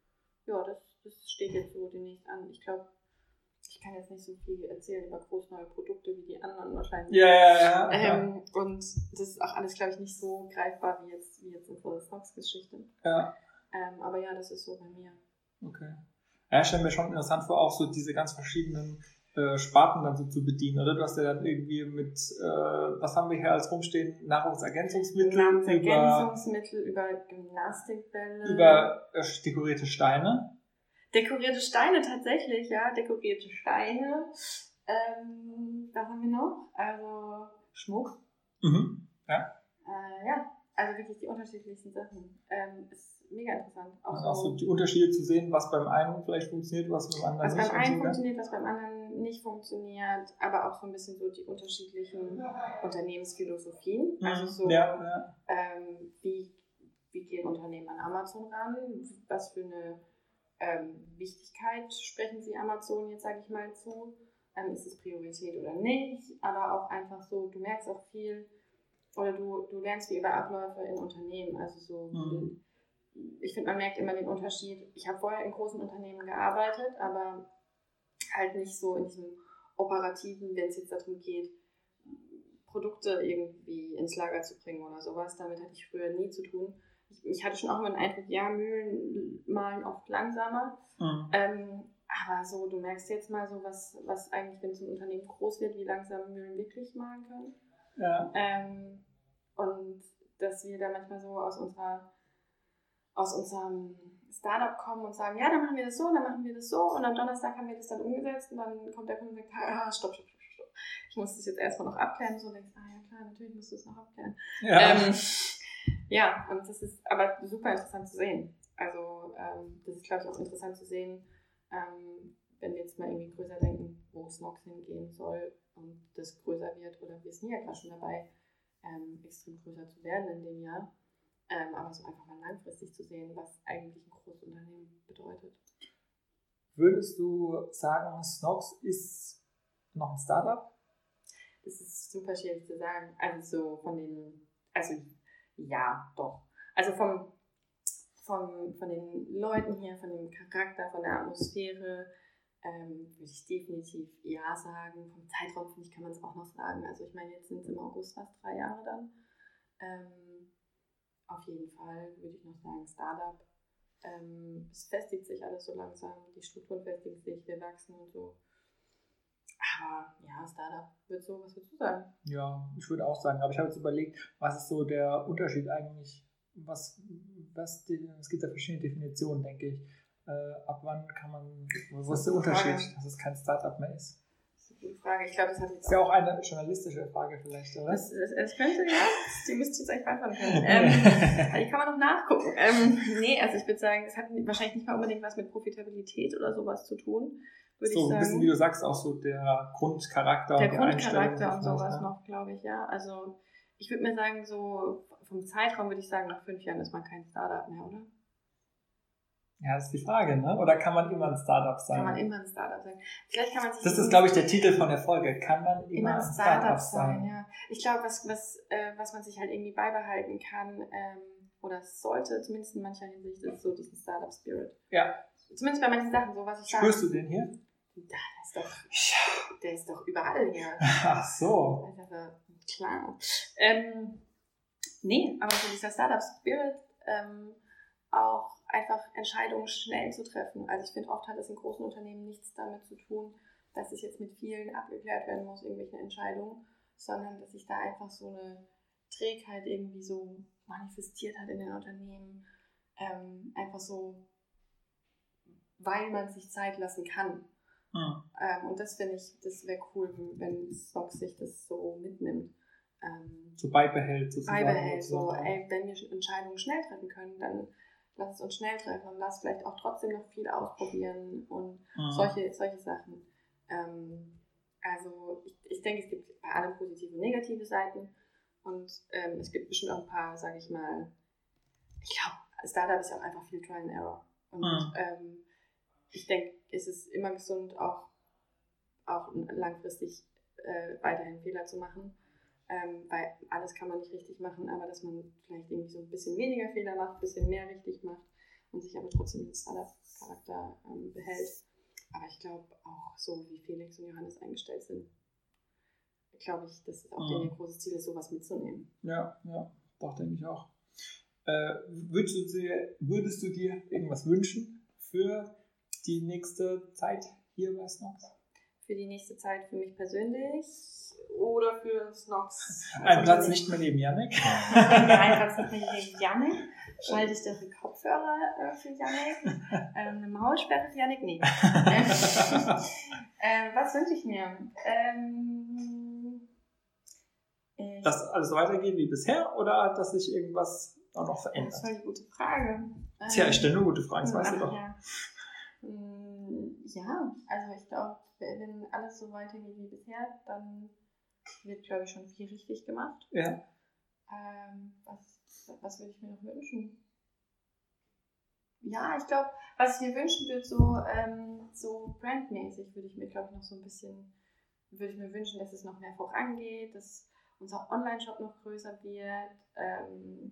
ja, das, das steht jetzt so demnächst an. Ich glaube, ich kann jetzt nicht so viel erzählen über groß neue Produkte wie die anderen wahrscheinlich. Ja, ja, ja. ja. Ähm, und das ist auch alles, glaube ich, nicht so greifbar wie jetzt, wie jetzt unsere Stocks-Geschichte. ja. Ähm, aber ja, das ist so bei mir. Okay. Ja, ich stelle mir schon interessant vor, auch so diese ganz verschiedenen äh, Sparten dann so zu bedienen, oder? Du hast ja dann irgendwie mit, äh, was haben wir hier als rumstehen? Nahrungsergänzungsmittel, über, Nahrungsergänzungsmittel, über Gymnastikbälle. über äh, dekorierte Steine. Dekorierte Steine tatsächlich, ja, dekorierte Steine. Ähm, was haben wir noch? Also Schmuck. Mhm. Äh, ja, also wirklich die unterschiedlichsten Sachen. Ähm, ist mega interessant. Auch auch so die Unterschiede zu sehen, was beim einen vielleicht funktioniert, was beim anderen was nicht. beim einen funktioniert, was beim anderen nicht funktioniert, aber auch so ein bisschen so die unterschiedlichen Unternehmensphilosophien. Also so, ja, ja. ähm, wie, wie gehen Unternehmen an Amazon ran? Was für eine ähm, Wichtigkeit sprechen sie Amazon jetzt, sage ich mal, zu? Ähm, ist es Priorität oder nicht? Aber auch einfach so, du merkst auch viel oder du, du lernst viel über Abläufe in Unternehmen. Also so, Mhm. ich finde, man merkt immer den Unterschied. Ich habe vorher in großen Unternehmen gearbeitet, aber halt nicht so in diesem operativen, wenn es jetzt darum geht, Produkte irgendwie ins Lager zu bringen oder sowas. Damit hatte ich früher nie zu tun. Ich, ich hatte schon auch immer den Eindruck, ja, Mühlen malen oft langsamer. Mhm. Ähm, aber so, du merkst jetzt mal so, was, was eigentlich, wenn so ein Unternehmen groß wird, wie langsam Mühlen wirklich malen können. ja. Ähm, und dass wir da manchmal so aus unserer aus unserem Startup kommen und sagen, ja, dann machen wir das so, dann machen wir das so und am Donnerstag haben wir das dann umgesetzt und dann kommt der Kunde und sagt, ah, stopp, stopp, stopp, stopp. Ich muss das jetzt erstmal noch abklären. So denkst, ah ja klar, natürlich musst du es noch abklären. Ja. Ähm, ja, und das ist aber super interessant zu sehen. Also ähm, das ist, glaube ich, auch interessant zu sehen, ähm, wenn wir jetzt mal irgendwie größer denken, wo Snox hingehen soll und das größer wird, oder wir sind ja gerade schon dabei, ähm, extrem größer zu werden in dem Jahr, ähm, aber so einfach mal langfristig zu sehen, was eigentlich ein großes Unternehmen bedeutet. Würdest du sagen, Snox ist noch ein Startup? Das ist super schwierig zu sagen. Also so von den, also ja, doch. Also vom, vom, von den Leuten hier, von dem Charakter, von der Atmosphäre, ähm, würde ich definitiv ja sagen. Vom Zeitraum, finde ich, kann man es auch noch sagen. Also ich meine, jetzt sind es im August fast drei Jahre dann. Ähm, auf jeden Fall würde ich noch sagen Startup. Ähm, es festigt sich alles so langsam, die Strukturen festigen sich, wir wachsen und so. Aber ja, Startup wird so, was würdest du sagen? Ja, ich würde auch sagen, aber ich habe jetzt überlegt, was ist so der Unterschied eigentlich? Was, was, es gibt ja verschiedene Definitionen, denke ich. Äh, ab wann kann man, wo ist der Unterschied, Frage. dass es kein Startup mehr ist? Das ist eine gute Frage. Ich glaube, das hat jetzt Das ist ja auch eine journalistische Frage vielleicht, oder? Das, das, das könnte, ja, die müsste ich jetzt eigentlich beantworten können. (laughs) Ähm, die kann man noch nachgucken. Ähm, nee, also ich würde sagen, das hat wahrscheinlich nicht mal unbedingt was mit Profitabilität oder sowas zu tun, würde so ich ein bisschen, sagen. wie du sagst, auch so der Grundcharakter Der und Grundcharakter und sowas ne? noch, glaube ich, ja. Also ich würde mir sagen, so vom Zeitraum würde ich sagen, nach fünf Jahren ist man kein Startup mehr, oder? Ja, das ist die Frage, ne? Oder kann man immer ein Startup sein? Kann man immer ein Startup sein. Vielleicht kann man sich das ist, glaube ich, der Titel von der Folge. Kann man immer, immer ein ein Startup Startup sein, sein? ja. Ich glaube, was, was, äh, was man sich halt irgendwie beibehalten kann, ähm, oder sollte, zumindest in mancher Hinsicht, ist so diesen Startup-Spirit. Ja. Zumindest bei manchen Sachen, so was ich sage. Spürst du den hier? Ja, der ist doch, der ist doch überall hier. Ach so. Also, klar. Ähm, nee, aber so dieser Startup-Spirit, ähm, auch einfach Entscheidungen schnell zu treffen. Also ich finde, oft hat es in großen Unternehmen nichts damit zu tun, dass es jetzt mit vielen abgeklärt werden muss, irgendwelche Entscheidungen, sondern dass sich da einfach so eine Trägheit irgendwie so manifestiert hat in den Unternehmen. Ähm, einfach so, weil man sich Zeit lassen kann. Hm. Ähm, und das finde ich, das wäre cool, wenn Spock sich das so mitnimmt. Ähm, So beibehält sozusagen. beibehält, so, ey, wenn wir Entscheidungen schnell treffen können, dann lass es uns schnell treffen und lass vielleicht auch trotzdem noch viel ausprobieren und Mhm. solche, solche Sachen. Ähm, also ich, ich denke, es gibt bei allem positive und negative Seiten und ähm, es gibt bestimmt auch ein paar, sage ich mal, ich glaube, Startup ist ja auch einfach viel Trial and Error. Und Mhm. ähm, ich denke, es ist immer gesund, auch, auch langfristig äh, weiterhin Fehler zu machen. Ähm, weil alles kann man nicht richtig machen, aber dass man vielleicht irgendwie so ein bisschen weniger Fehler macht, ein bisschen mehr richtig macht und sich aber trotzdem den Startup-Charakter ähm, behält. Aber ich glaube auch so, wie Felix und Johannes eingestellt sind, glaube ich, dass es auch Mhm. ihr großes Ziel ist, sowas mitzunehmen. Ja, ja, doch, denke ich auch. Äh, würdest, du dir, würdest du dir irgendwas wünschen für die nächste Zeit hier bei Snox? Für die nächste Zeit für mich persönlich oder für Snox? (laughs) Ein Platz nicht mehr neben Yannick. Ein Platz nicht mehr neben Janik. Schalte ich dafür Kopfhörer äh, für Janik? Ähm, eine Maulsperre für Janik? Nee. ähm, (laughs) was wünsche ich mir? Ähm, Dass alles so weitergeht wie bisher oder dass sich irgendwas auch noch das verändert? war eine gute Frage. Tja, ich stelle nur gute Fragen, das weißt du doch. Ja. Mm, ja, also ich glaube, wenn alles so weitergeht wie bisher, dann wird, glaube ich, schon viel richtig gemacht. Ja. Ähm, was, was würde ich mir noch wünschen? Ja, ich glaube, was ich mir wünschen würde, so, ähm, so brandmäßig würde ich mir, glaube ich, noch so ein bisschen, würde ich mir wünschen, dass es noch mehr vorangeht, dass unser Online-Shop noch größer wird, ähm,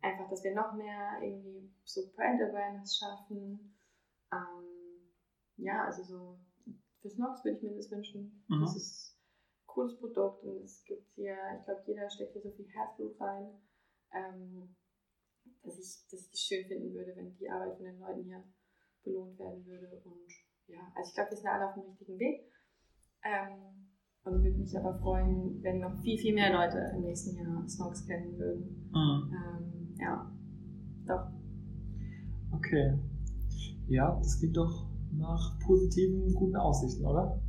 einfach, dass wir noch mehr irgendwie so Brand-Awareness schaffen. Ähm, ja, also so für Snox würde ich mir das wünschen. Mhm. Das ist ein cooles Produkt und es gibt hier, ich glaube, jeder steckt hier so viel Herzblut rein, ähm, dass, ich, dass ich das schön finden würde, wenn die Arbeit von den Leuten hier belohnt werden würde. Und ja, also ich glaube, wir sind alle auf dem richtigen Weg. Ähm, und würde mich aber freuen, wenn noch viel, viel mehr Leute im nächsten Jahr Snox kennen würden. Mhm. Ähm, ja, doch. Okay. Ja, das klingt doch nach positiven, guten Aussichten, oder?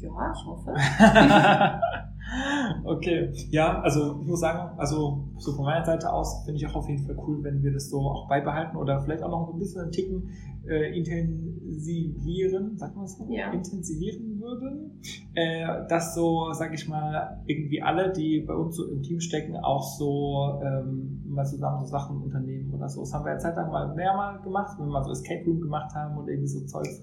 Ja, ich hoffe. (laughs) Okay, ja, also ich muss sagen, also so von meiner Seite aus finde ich auch auf jeden Fall cool, wenn wir das so auch beibehalten oder vielleicht auch noch ein bisschen einen Ticken äh, intensivieren, sagt man so? Ja. Intensivieren würden. Äh, dass so, sag ich mal, irgendwie alle, die bei uns so im Team stecken, auch so ähm, mal zusammen so Sachen unternehmen oder so. Das haben wir ja zeitlang mal mehrmal gemacht, wenn wir mal so Escape Room gemacht haben und irgendwie so Zeugs.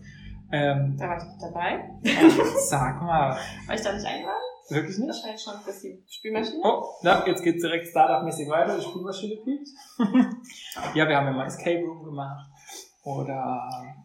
Ähm, Da war ich nicht dabei. (laughs) sag mal, War ich da nicht eingeladen? wirklich nicht? Wahrscheinlich schon, dass die Spülmaschine. Oh, na, jetzt geht's direkt Startup-mäßig weiter. Die Spülmaschine piept. (laughs) ja, wir haben ja mal Escape Room gemacht. Oder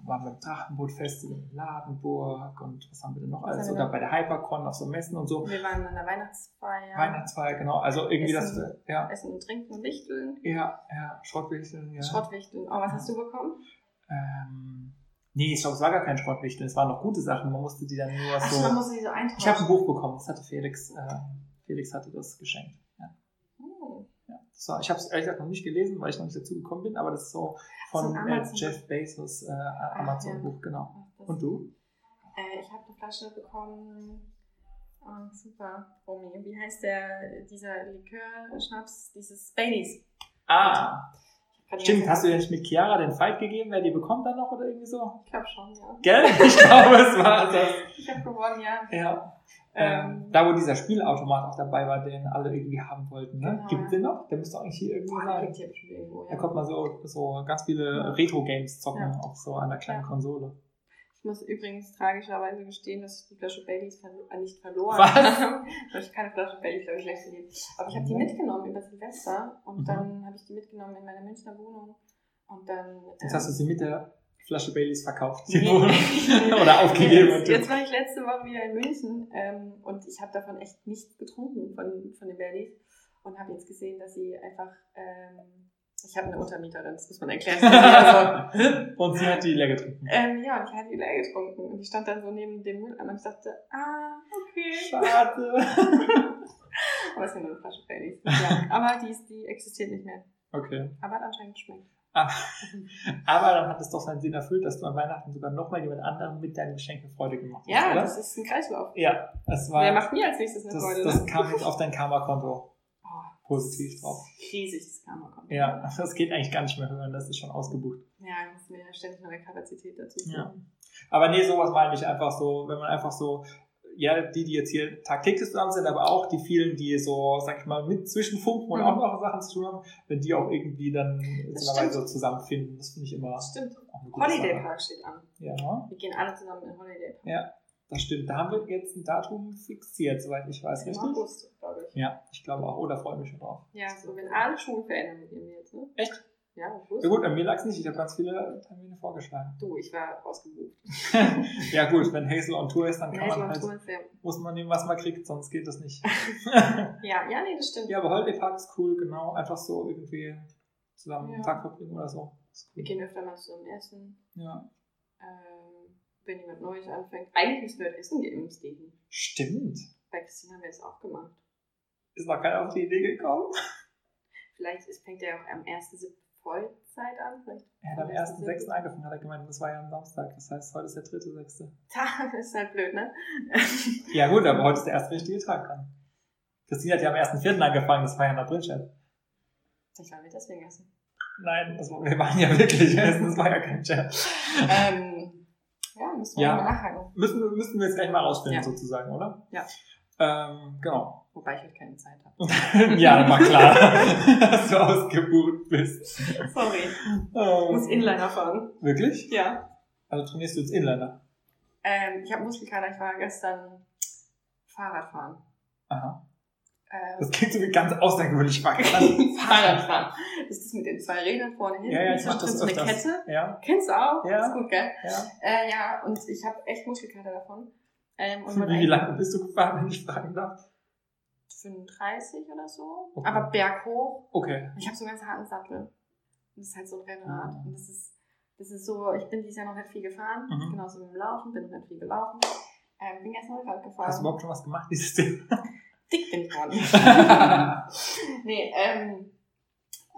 waren wir im Drachenboot-Festival in Ladenburg und was haben wir denn noch alles? Oder bei der Hypercon auf so Messen und so. Wir waren an der Weihnachtsfeier. Weihnachtsfeier, genau. Also irgendwie das, Essen. ja, Essen und Trinken und Wichteln. ja, ja, Schrottwichteln, ja. Schrottwichteln. Oh, was hast du bekommen? Ähm, nee, ich glaube, es war gar kein Schrottwichteln. Es waren noch gute Sachen. Man musste die dann nur Ach, so. man musste die so eintauschen. Ich habe ein Buch bekommen. Das hatte Felix. Äh, Felix hatte das geschenkt. Ja. Oh. Ja, das war, ich habe es ehrlich gesagt noch nicht gelesen, weil ich noch nicht dazu gekommen bin, aber das ist so von ein äh, Jeff Bezos äh, Amazon-Buch, genau. Ach, Und du? Äh, ich habe eine Flasche bekommen. Oh, super, Romy. Wie heißt der, dieser Likör-Schnaps? Dieses Baileys. Ah, Stimmt. Hast du dir nicht mit Chiara den Fight gegeben, wer die bekommt dann noch oder irgendwie so? Ich glaube schon, ja. Gell? (laughs) Ich glaube, es war (laughs) das. Ich habe gewonnen, ja. Ja. Ähm, Ähm, da, wo dieser Spielautomat auch dabei war, den alle irgendwie haben wollten. Ne? Genau, Gibt ja. den noch? Der müsste eigentlich hier irgendwie der sein. hier irgendwo, ja. Da konnte man so, so ganz viele Retro-Games zocken Ja. auf so einer kleinen Ja. Konsole. Ich muss übrigens tragischerweise gestehen, dass ich die Flasche Baileys verlo äh, nicht verloren habe. (laughs) Ich keine Flasche Baileys, habe ich gleich verliert. Aber ich habe die Mhm. mitgenommen über Silvester und Mhm. dann habe ich die mitgenommen in meiner Münchner Wohnung. Und dann. Jetzt ähm, hast du sie mit der Flasche Baileys verkauft. Nee. (laughs) Oder aufgegeben. Jetzt, jetzt war ich letzte Woche wieder in München ähm, und ich habe davon echt nichts getrunken von, von den Baileys und habe jetzt gesehen, dass sie einfach. Ähm, ich habe eine Untermieterin, das muss man erklären. also, (laughs) Und sie hat die leer getrunken. ähm, ja, und ich hatte die leer getrunken und ich stand dann so neben dem Mülleimer und ich dachte, ah, okay. Schade. (laughs) Aber es ist ja nur eine Flasche Baileys. Ja, aber die, ist, die existiert nicht mehr. Okay. Aber hat anscheinend geschmeckt. Ah. Aber dann hat es doch seinen Sinn erfüllt, dass du an Weihnachten sogar nochmal jemand anderem mit deinem Geschenk eine Freude gemacht hast, Ja, oder? das ist ein Kreislauf. ja, das war. Wer macht mir als nächstes eine das, Freude? das ne? kam jetzt auf dein Karma-Konto positiv drauf. riesig, das Karma kommt. Ja, (laughs) das geht eigentlich gar nicht mehr hören, das ist schon ausgebucht. Ja, muss mir ja ständig neue Kapazität dazu Ja. suchen. Aber nee, sowas meine ich einfach so, wenn man einfach so, ja, die, die jetzt hier tagtäglich zusammen sind, aber auch die vielen, die so, sag ich mal, mit zwischenfunken und Mhm. auch noch Sachen zu tun haben, wenn die auch irgendwie dann so zusammenfinden, das finde ich immer Das stimmt. Holiday. Park steht an. Ja? Wir gehen alle zusammen in den Holiday Park. ja, das stimmt. Da haben wir jetzt ein Datum fixiert, soweit ich weiß, Im richtig? August, glaube ich. Ja, ich glaube auch. Oder freue mich schon drauf. Ja, so wenn alle Schulen verändern mit mir jetzt, ne? Echt? Ja, August. Ja gut, an mir lag es nicht. Ich habe ganz viele Termine vorgeschlagen. Du, ich war ausgebucht. (laughs) ja gut, wenn Hazel on Tour ist, dann kann Hazel man halt, Tour ist ja. muss man nehmen, was man kriegt, sonst geht das nicht. (laughs) Ja, ja, nee, das stimmt. Ja, aber Holiday Park ist cool, genau. Einfach so irgendwie zusammen Ja. einen Tag verbringen oder so. Ist Wir cool. gehen öfter mal zusammen essen. Ja. Ähm, wenn jemand Neues anfängt. Eigentlich wir heute essen im Steven. Stimmt. Bei Christine haben wir es auch gemacht. Ist noch keiner auf die Idee gekommen. Vielleicht ist, fängt er auch am 1.7. Vollzeit an. Vielleicht Er hat am Oder ist 1.6. das- angefangen, hat er gemeint, das war ja am Samstag. Das heißt, heute ist der 3.6. Tag (laughs) ist halt blöd, ne? (laughs) Ja gut, aber heute ist der erste richtige Tag dann. Christine hat ja am 1.4. angefangen, das war ja in April, Chat. Vielleicht waren wir deswegen essen. Nein, das wir waren ja wirklich essen, das war ja kein Chat. (laughs) ähm, ja, müssen wir Ja. mal nachhaken. Müssen, müssen wir jetzt gleich mal rausfinden, Ja. sozusagen, oder? Ja. Ähm, genau. Wobei ich heute keine Zeit habe. (laughs) ja, war klar, (laughs) dass du ausgebucht bist. Sorry. Ich Ähm, muss Inliner fahren. Wirklich? Ja. Also trainierst du jetzt Inliner? Ähm, ich habe Muskelkater. Ich war gestern Fahrradfahren. Aha. Ähm, Das klingt so wie ganz außergewöhnlich wacker. (laughs) Fahrradfahren. Das ist das mit den zwei Rädern vorne hinten. Ja, ja, ich mach das so eine öfters. Kette. Ja, Kennst du auch? Ja. Ist gut, gell? ja. Äh, ja, und ich habe echt Muskelkater davon. Ähm, und mein Wie lange bist du gefahren, wenn ich fragen darf? 35 oder so. Okay. Aber berghoch. Okay. Ich habe so einen ganz harten Sattel. Und das ist halt so ein Rennrad. Ah. Und das ist, das ist so, ich bin dieses Jahr noch nicht viel gefahren. Mhm. Genauso mit dem Laufen, bin noch nicht viel gelaufen. Ähm, bin gestern Rad gefahren. Hast du überhaupt schon was gemacht dieses Jahr? (laughs) Dick bin ich geworden. (laughs) nee, ähm,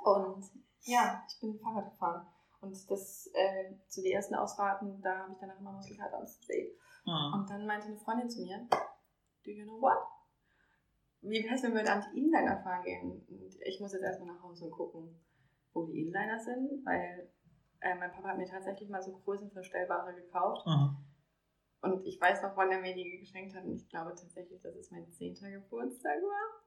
und ja, ich bin Fahrrad gefahren. Und das, äh, zu den ersten Ausfahrten, da habe ich danach immer Muskelkater am See. Hm. Und dann meinte eine Freundin zu mir, do you know what? wie wär's, wenn wir dann die Inliner fahren gehen? Und ich muss jetzt erstmal nach Hause und gucken, wo die Inliner sind, weil äh, mein Papa hat mir tatsächlich mal so größenverstellbare gekauft. Mhm. Und ich weiß noch, wann er mir die geschenkt hat. Und ich glaube tatsächlich, dass es mein 10. Geburtstag war.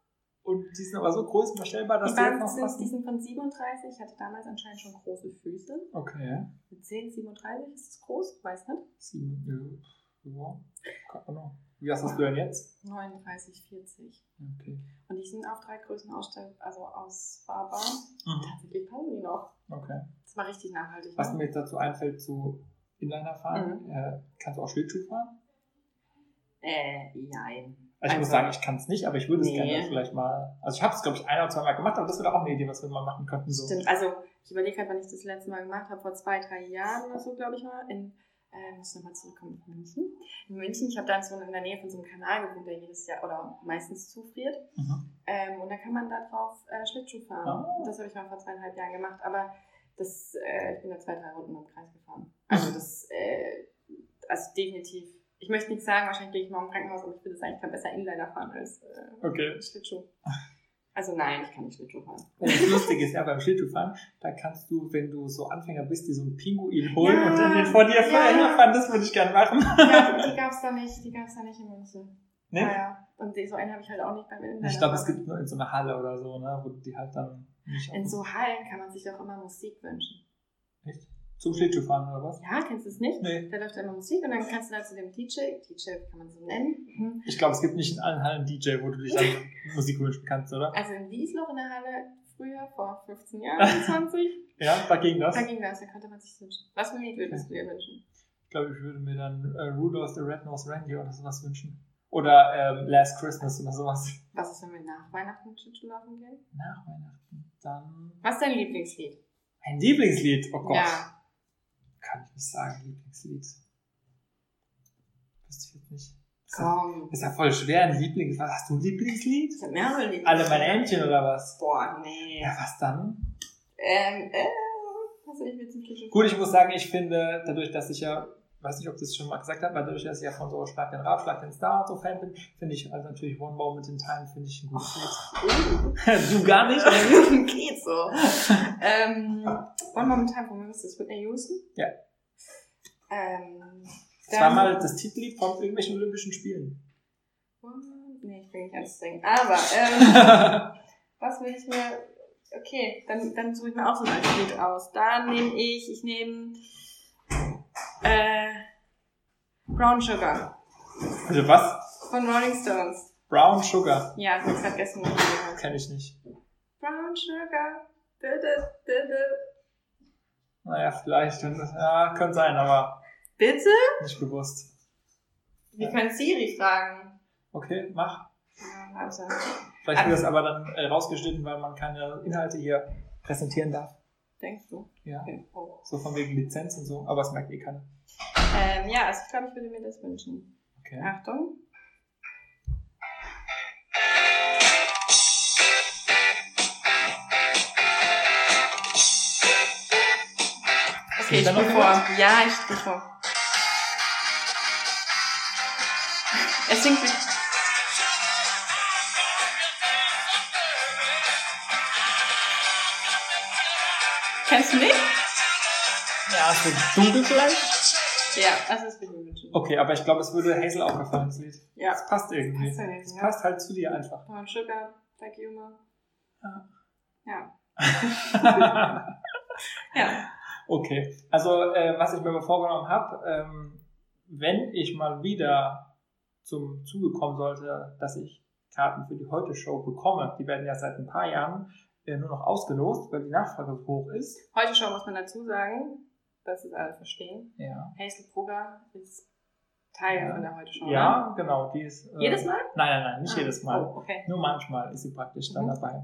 Und die sind aber so größenverstellbar, dass Die, die jetzt noch sind, die sind von 37. Ich hatte damals anscheinend schon große Füße. Okay. Mit 10, 37 ist es groß, weiß nicht. Sieben, ja. ja. Keine Ahnung. Wie hast du denn jetzt? 39, 40. Okay. Und die sind auf drei Größen ausstell also ausfahrbar. Mhm. Tatsächlich passen die noch. Okay. Das war richtig nachhaltig. Was ne? mir jetzt dazu einfällt, zu Inliner fahren, Mhm. äh, kannst du auch Schlittschuh fahren? Äh, nein. Also ich muss Also- sagen, ich kann es nicht, aber ich würde es Nee. gerne vielleicht mal. Also ich habe es, glaube ich, ein oder zwei Mal gemacht, aber das wäre auch eine Idee, was wir mal machen könnten. So. Stimmt, also ich überlege halt, wann ich das letzte Mal gemacht habe, vor zwei, drei Jahren oder so, glaube ich mal. In, äh, muss nochmal zurückkommen, in München. In München, ich habe dann so in der Nähe von so einem Kanal gewohnt, der jedes Jahr oder meistens zufriert. Mhm. Ähm, und da kann man da drauf äh, Schlittschuh fahren. Ah. Und Das habe ich mal vor zweieinhalb Jahren gemacht, aber das, äh, ich bin da zwei, drei Runden im Kreis gefahren. Also das, äh, also definitiv. Ich möchte nichts sagen, wahrscheinlich gehe ich mal im Krankenhaus, aber ich würde sagen, ich kann besser Inliner fahren als äh, Okay. Schlittschuh. Also nein, ich kann nicht Schlittschuh fahren. Das Lustige ist ja beim Schlittschuhfahren, da kannst du, wenn du so Anfänger bist, dir so einen Pinguin holen Ja. und dann den vor dir Ja, herfahren. Das würde ich gerne machen. Ja, die gab's da nicht, die gab's da nicht in München. Ne? Naja, und so einen habe ich halt auch nicht beim Inliner. Ich glaube, es fahren. gibt nur in so einer Halle oder so, ne, wo die halt dann In so Hallen kann man sich auch immer Musik wünschen. Echt? Zum Schlittschuhfahren oder was? Ja, kennst du es nicht? Nee. Da läuft immer Musik und dann kannst du da zu dem DJ, DJ kann man so nennen. Mhm. Ich glaube, es gibt nicht in allen Hallen DJ, wo du dich dann (laughs) Musik wünschen kannst, oder? Also in Wiesloch in der Halle, früher, vor 15 Jahren, 20, (laughs) Ja, da ging das. da ging das, da konnte man sich wünschen. Was für ein Lied würdest du dir wünschen? Ich glaube, ich würde mir dann äh, Rudolph the Red-Nosed Reindeer oder sowas wünschen. Oder ähm, Last Christmas oder sowas. Was ist, wenn wir nach Weihnachten Schlittschuh laufen gehen? Nach Weihnachten. Dann Was ist dein Lieblingslied? ein Lieblingslied. Oh Gott. Ja. Kann ich nicht sagen, Lieblingslied. Wüsste ich jetzt nicht. Ist ja, Komm. ist ja voll schwer, ein Lieblings... Was hast du ein Lieblingslied? Ich hab mehrere Lieblingslieder. Alle meine Entchen oder was? Boah, nee. Ja, was dann? Ähm, äh, was soll ich mir zum Gut, ich muss sagen, ich finde, dadurch, dass ich ja, weiß nicht, ob ich das schon mal gesagt habe, aber dadurch, dass ich ja von so Schlag den Rab, Schlag den Star und so Fan bin, finde ich also natürlich One Moment in Time, finde ich ein gutes Lied. (laughs) du gar nicht? (laughs) Geht so. ähm, One Moment Time, von wem ist das? Whitney Houston? Ja. Ähm, Das war mal das Titellied von irgendwelchen Olympischen Spielen. Nee, ich will nicht alles singen. Aber, ähm, (laughs) was will ich mir... Okay, dann, dann suche ich mir auch so ein Lied aus. Da nehme ich, ich nehme äh, Brown Sugar Also was? von Rolling Stones. Brown Sugar. Ja, das gerade gestern noch gehört. Kenne ich nicht. Brown Sugar. Du, du. Naja, vielleicht. Ja, könnte sein, aber Bitte? nicht gewusst. Wir können Siri fragen. Okay, mach. Ja, also. Vielleicht wird das aber dann äh, rausgeschnitten, weil man keine Inhalte hier präsentieren darf. Denkst du? Ja. Okay. Oh. So von wegen Lizenz und so, aber es merkt eh keiner. Ähm, ja, also ich glaube, ich würde mir das wünschen. Okay. Achtung. Okay, ich noch vor. Ja, ich spiele vor. Es singt wie... Kennst du nicht? Ja, ist so dunkel vielleicht? Ja, also das würde ich wünschen. Okay, aber ich glaube, es würde Hazel auch gefallen, das Lied. Ja. Es passt irgendwie. Passt ja Es passt halt zu dir einfach. Brown Sugar, Black Humor. Ja. Ja. (laughs) Ja. okay, also äh, was ich mir aber vorgenommen habe, ähm, wenn ich mal wieder zum Zuge kommen sollte, dass ich Karten für die Heute-Show bekomme, die werden ja seit ein paar Jahren äh, nur noch ausgelost, weil die Nachfrage so hoch ist. Heute schon muss man dazu sagen, dass es alle verstehen. Ja. Hazel Brugger ist Teil Ja. von der Heute Show. Ja, genau, die ist. Ne? Äh, Jedes Mal? Nein, nein, nein, nicht Ah, jedes Mal. Oh, okay. Nur manchmal ist sie praktisch dann Mhm. dabei.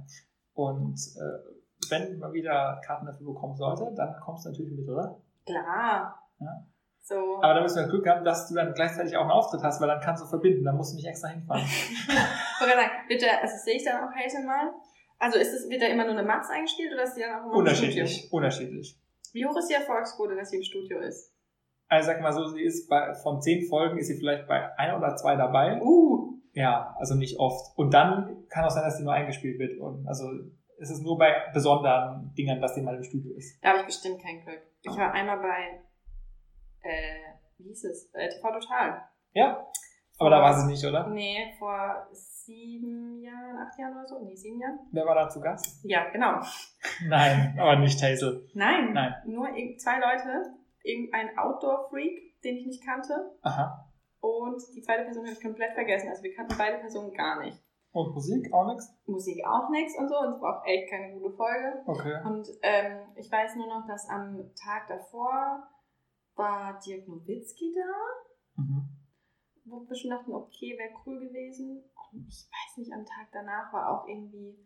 Und äh, wenn man wieder Karten dafür bekommen sollte, dann kommst du natürlich mit, oder? Klar. Ja. So. Aber da müssen wir Glück haben, dass du dann gleichzeitig auch einen Auftritt hast, weil dann kannst du verbinden, dann musst du nicht extra hinfahren. (laughs) Ich der, also sehe ich dann auch Hazel mal? Also ist es, wird da immer nur eine Matz eingespielt oder ist die dann auch immer im unterschiedlich, unterschiedlich. Wie hoch ist die Erfolgsquote, dass sie im Studio ist? Also sag mal so, sie ist bei, von zehn Folgen ist sie vielleicht bei einer oder zwei dabei. Uh. Ja, also nicht oft. Und dann kann auch sein, dass die nur eingespielt wird. Und also es ist nur bei besonderen Dingern, dass die mal im Studio ist. Da habe ich bestimmt kein Glück. Ich war einmal bei, äh, wie hieß es? Äh, TV Total. Ja. Aber da war sie nicht, oder? Nee, vor sieben Jahren, acht Jahren oder so. Nee, sieben Jahren. Wer war da zu Gast? Ja, genau. (laughs) Nein, aber nicht Hazel. Nein, Nein. nur zwei Leute. Irgendein Outdoor-Freak, den ich nicht kannte. Aha. Und die zweite Person habe ich komplett vergessen. Also wir kannten beide Personen gar nicht. Und Musik auch nichts? Musik auch nichts und so. Und es war auch echt keine gute Folge. Okay. Und ähm, ich weiß nur noch, dass am Tag davor war Dirk Nowitzki da. Mhm. Wo wir schon dachten, okay, wäre cool gewesen. Und ich weiß nicht, am Tag danach war auch irgendwie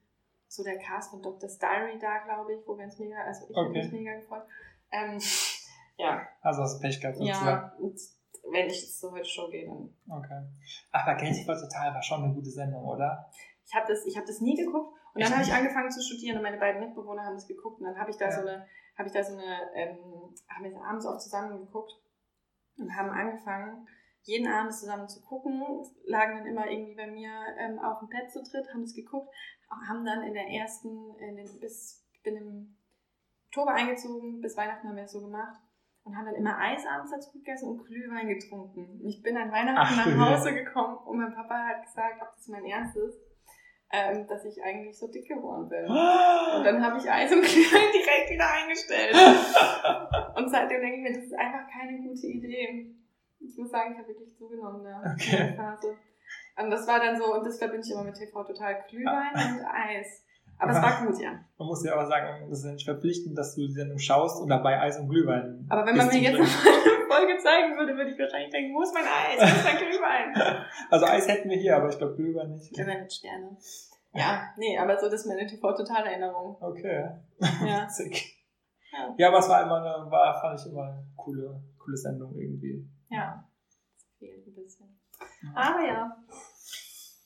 so der Cast von Dr. Diary da, glaube ich, wo wir uns mega, also ich habe Okay. mich mega gefreut. Ähm, (laughs) ja, Also hast du Pech gehabt ja, und wenn ich jetzt so heute Show gehe, dann. Okay. Aber Geld war total, war schon eine gute Sendung, oder? Ich habe das, ich hab das nie geguckt und dann habe ich angefangen zu studieren und meine beiden Mitbewohner haben das geguckt und dann habe ich da Ja. so eine, habe ich da so eine, ähm, haben wir abends auch zusammen geguckt und haben angefangen, jeden Abend zusammen zu gucken, lagen dann immer irgendwie bei mir ähm, auf dem Bett zu dritt, haben es geguckt, haben dann in der ersten, in den, bis, ich bin im Oktober eingezogen, bis Weihnachten haben wir es so gemacht und haben dann immer Eis abends dazu gegessen und Glühwein getrunken. Und ich bin an Weihnachten Ach, nach. Hause gekommen und mein Papa hat gesagt, ob das mein Ernst ist, ähm, dass ich eigentlich so dick geworden bin. Und dann habe ich Eis und Glühwein (laughs) direkt wieder eingestellt. (laughs) Und seitdem denke ich mir, das ist einfach keine gute Idee. Ich muss sagen, ich habe wirklich zugenommen da Okay. in der Phase. Und das war dann so, und das verbinde ich immer mit TV total Glühwein und Eis. Aber es war gut, ja. Man muss ja aber sagen, das ist ja nicht verpflichtend, dass du die Sendung schaust und dabei Eis und Glühwein. Aber wenn man mir jetzt eine Folge zeigen würde, würde ich wahrscheinlich denken, wo ist mein Eis? Wo ist mein Glühwein? (laughs) Also Eis hätten wir hier, aber ich glaube Glühwein nicht. Glühwein mit Sterne. Ja, nee, aber so, das ist meine TV-Total-Erinnerung. Okay. Ja. (laughs) Witzig. Ja. Ja, aber es war immer eine, war, fand ich immer eine coole, coole Sendung irgendwie. Ja. Das fehlt ein bisschen. Aber ja.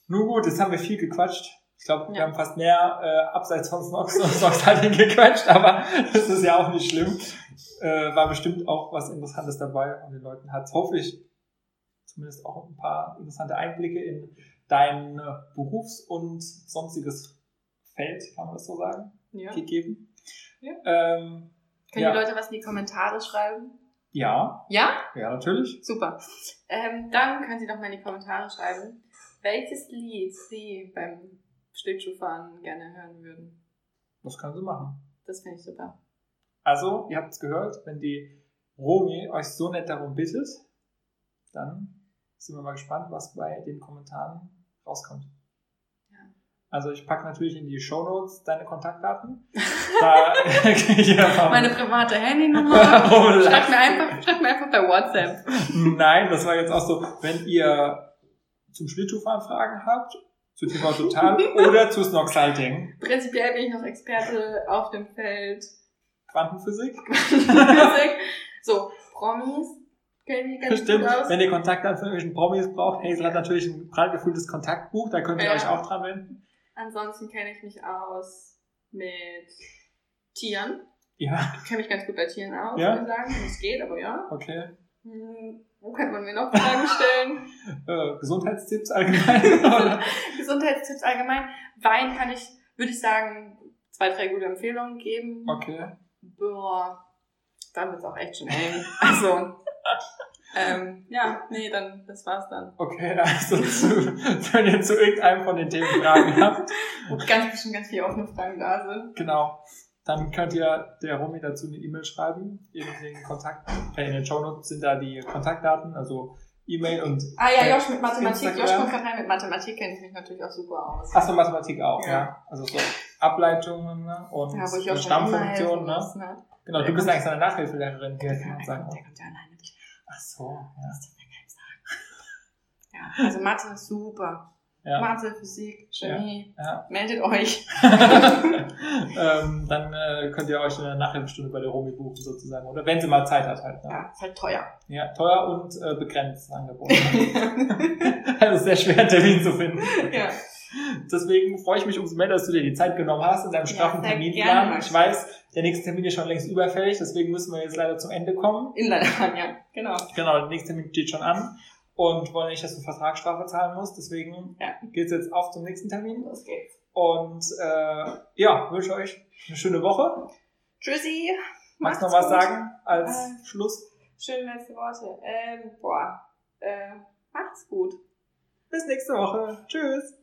Nun gut, jetzt haben wir viel gequatscht. Ich glaube, wir Ja. haben fast mehr äh, abseits von Snox und Snoxhalting gequatscht, aber (laughs) das ist ja auch nicht schlimm. Äh, war bestimmt auch was Interessantes dabei und den Leuten hat hoffentlich zumindest auch ein paar interessante Einblicke in dein Berufs- und sonstiges Feld, kann man das so sagen, ja. gegeben. Ja. Ähm, Können Ja. die Leute was in die Kommentare schreiben? Ja, Ja? ja, natürlich. Super. Ähm, dann können Sie doch mal in die Kommentare schreiben, welches Lied Sie beim Schlittschuhfahren gerne hören würden. Das können sie machen. Das finde ich super. Also, ihr habt es gehört, wenn die Romi euch so nett darum bittet, dann sind wir mal gespannt, was bei den Kommentaren rauskommt. Also ich packe natürlich in die Shownotes deine Kontaktdaten. (laughs) Da ja, Meine private Handynummer. (laughs) Oh, schreibt, mir einfach, schreibt mir einfach bei WhatsApp. Nein, das war jetzt auch so, wenn ihr zum Schlittschuhfahren Fragen habt, zu TV Total (laughs) oder zu Snoxhalting, Prinzipiell bin ich noch Experte auf dem Feld Quantenphysik. Physik. So, Promis Stimmt, wenn ihr Kontaktdaten von irgendwelchen Promis braucht, Hazel hat natürlich ein prall gefülltes Kontaktbuch, da könnt ihr Ja. euch auch dran wenden. Ansonsten kenne ich mich aus mit Tieren. Ja, Ich kenne mich ganz gut bei Tieren aus, Ja? würde ich sagen. Es geht, aber ja. okay. Hm, wo könnte man mir noch Fragen stellen? (laughs) Äh, Gesundheitstipps allgemein. (laughs) Gesundheitstipps allgemein. Wein kann ich, würde ich sagen, zwei, drei gute Empfehlungen geben. okay. Boah, dann wird's auch echt schon eng. Also, (laughs) ähm, ja, nee, dann, das war's dann. Okay, also zu, wenn ihr zu irgendeinem von den Themen Fragen habt, (laughs) Wo ganz bestimmt ganz viele offene Fragen da sind. genau, dann könnt ihr der Romy dazu eine E-Mail schreiben. In den Kontakt, äh, in den Shownotes sind da die Kontaktdaten, also E-Mail und Ah ja, Josh mit Mathematik. Instagram. Josh kommt gerade rein mit Mathematik, kenne ich mich natürlich auch super aus. Achso, Mathematik auch, ja. Ja. Also so Ableitungen ne? und Ja, Stammfunktionen. Ne? ne? Genau, du Der bist kommt- eigentlich eine Nachhilfelehrerin hier, Der kann man sagen. der kommt ja alleine. Ach so, ja. Das darf mir keinem sagen. (laughs) Ja, also Mathe ist super. Ja. Mathe, Physik, Chemie. ja. Meldet euch. (laughs) (laughs) ähm, dann äh, könnt ihr euch eine Nachhilfestunde bei der Romy buchen sozusagen. Oder wenn sie mal Zeit hat halt. Ne? Ja, ist halt teuer. Ja, teuer und äh, begrenzt angeboten. also sehr schwer, einen Termin zu finden. ja. Deswegen freue ich mich umso mehr, dass du dir die Zeit genommen hast in deinem Ja, straffen sehr Terminplan. Ich weiß, der nächste Termin ist schon längst überfällig, deswegen müssen wir jetzt leider zum Ende kommen. Inleinerbahn, ja, genau. Genau, der nächste Termin steht schon an. und wollen nicht, dass du Vertragsstrafe zahlen musst. Deswegen Ja. geht's jetzt auf zum nächsten Termin. Los geht's. Und äh, ja, wünsche euch eine schöne Woche. Tschüssi. Magst du noch was gut. sagen als Äh. Schluss? Schöne letzte Worte. Ähm, boah. Äh, macht's gut. Bis nächste Woche. Tschüss.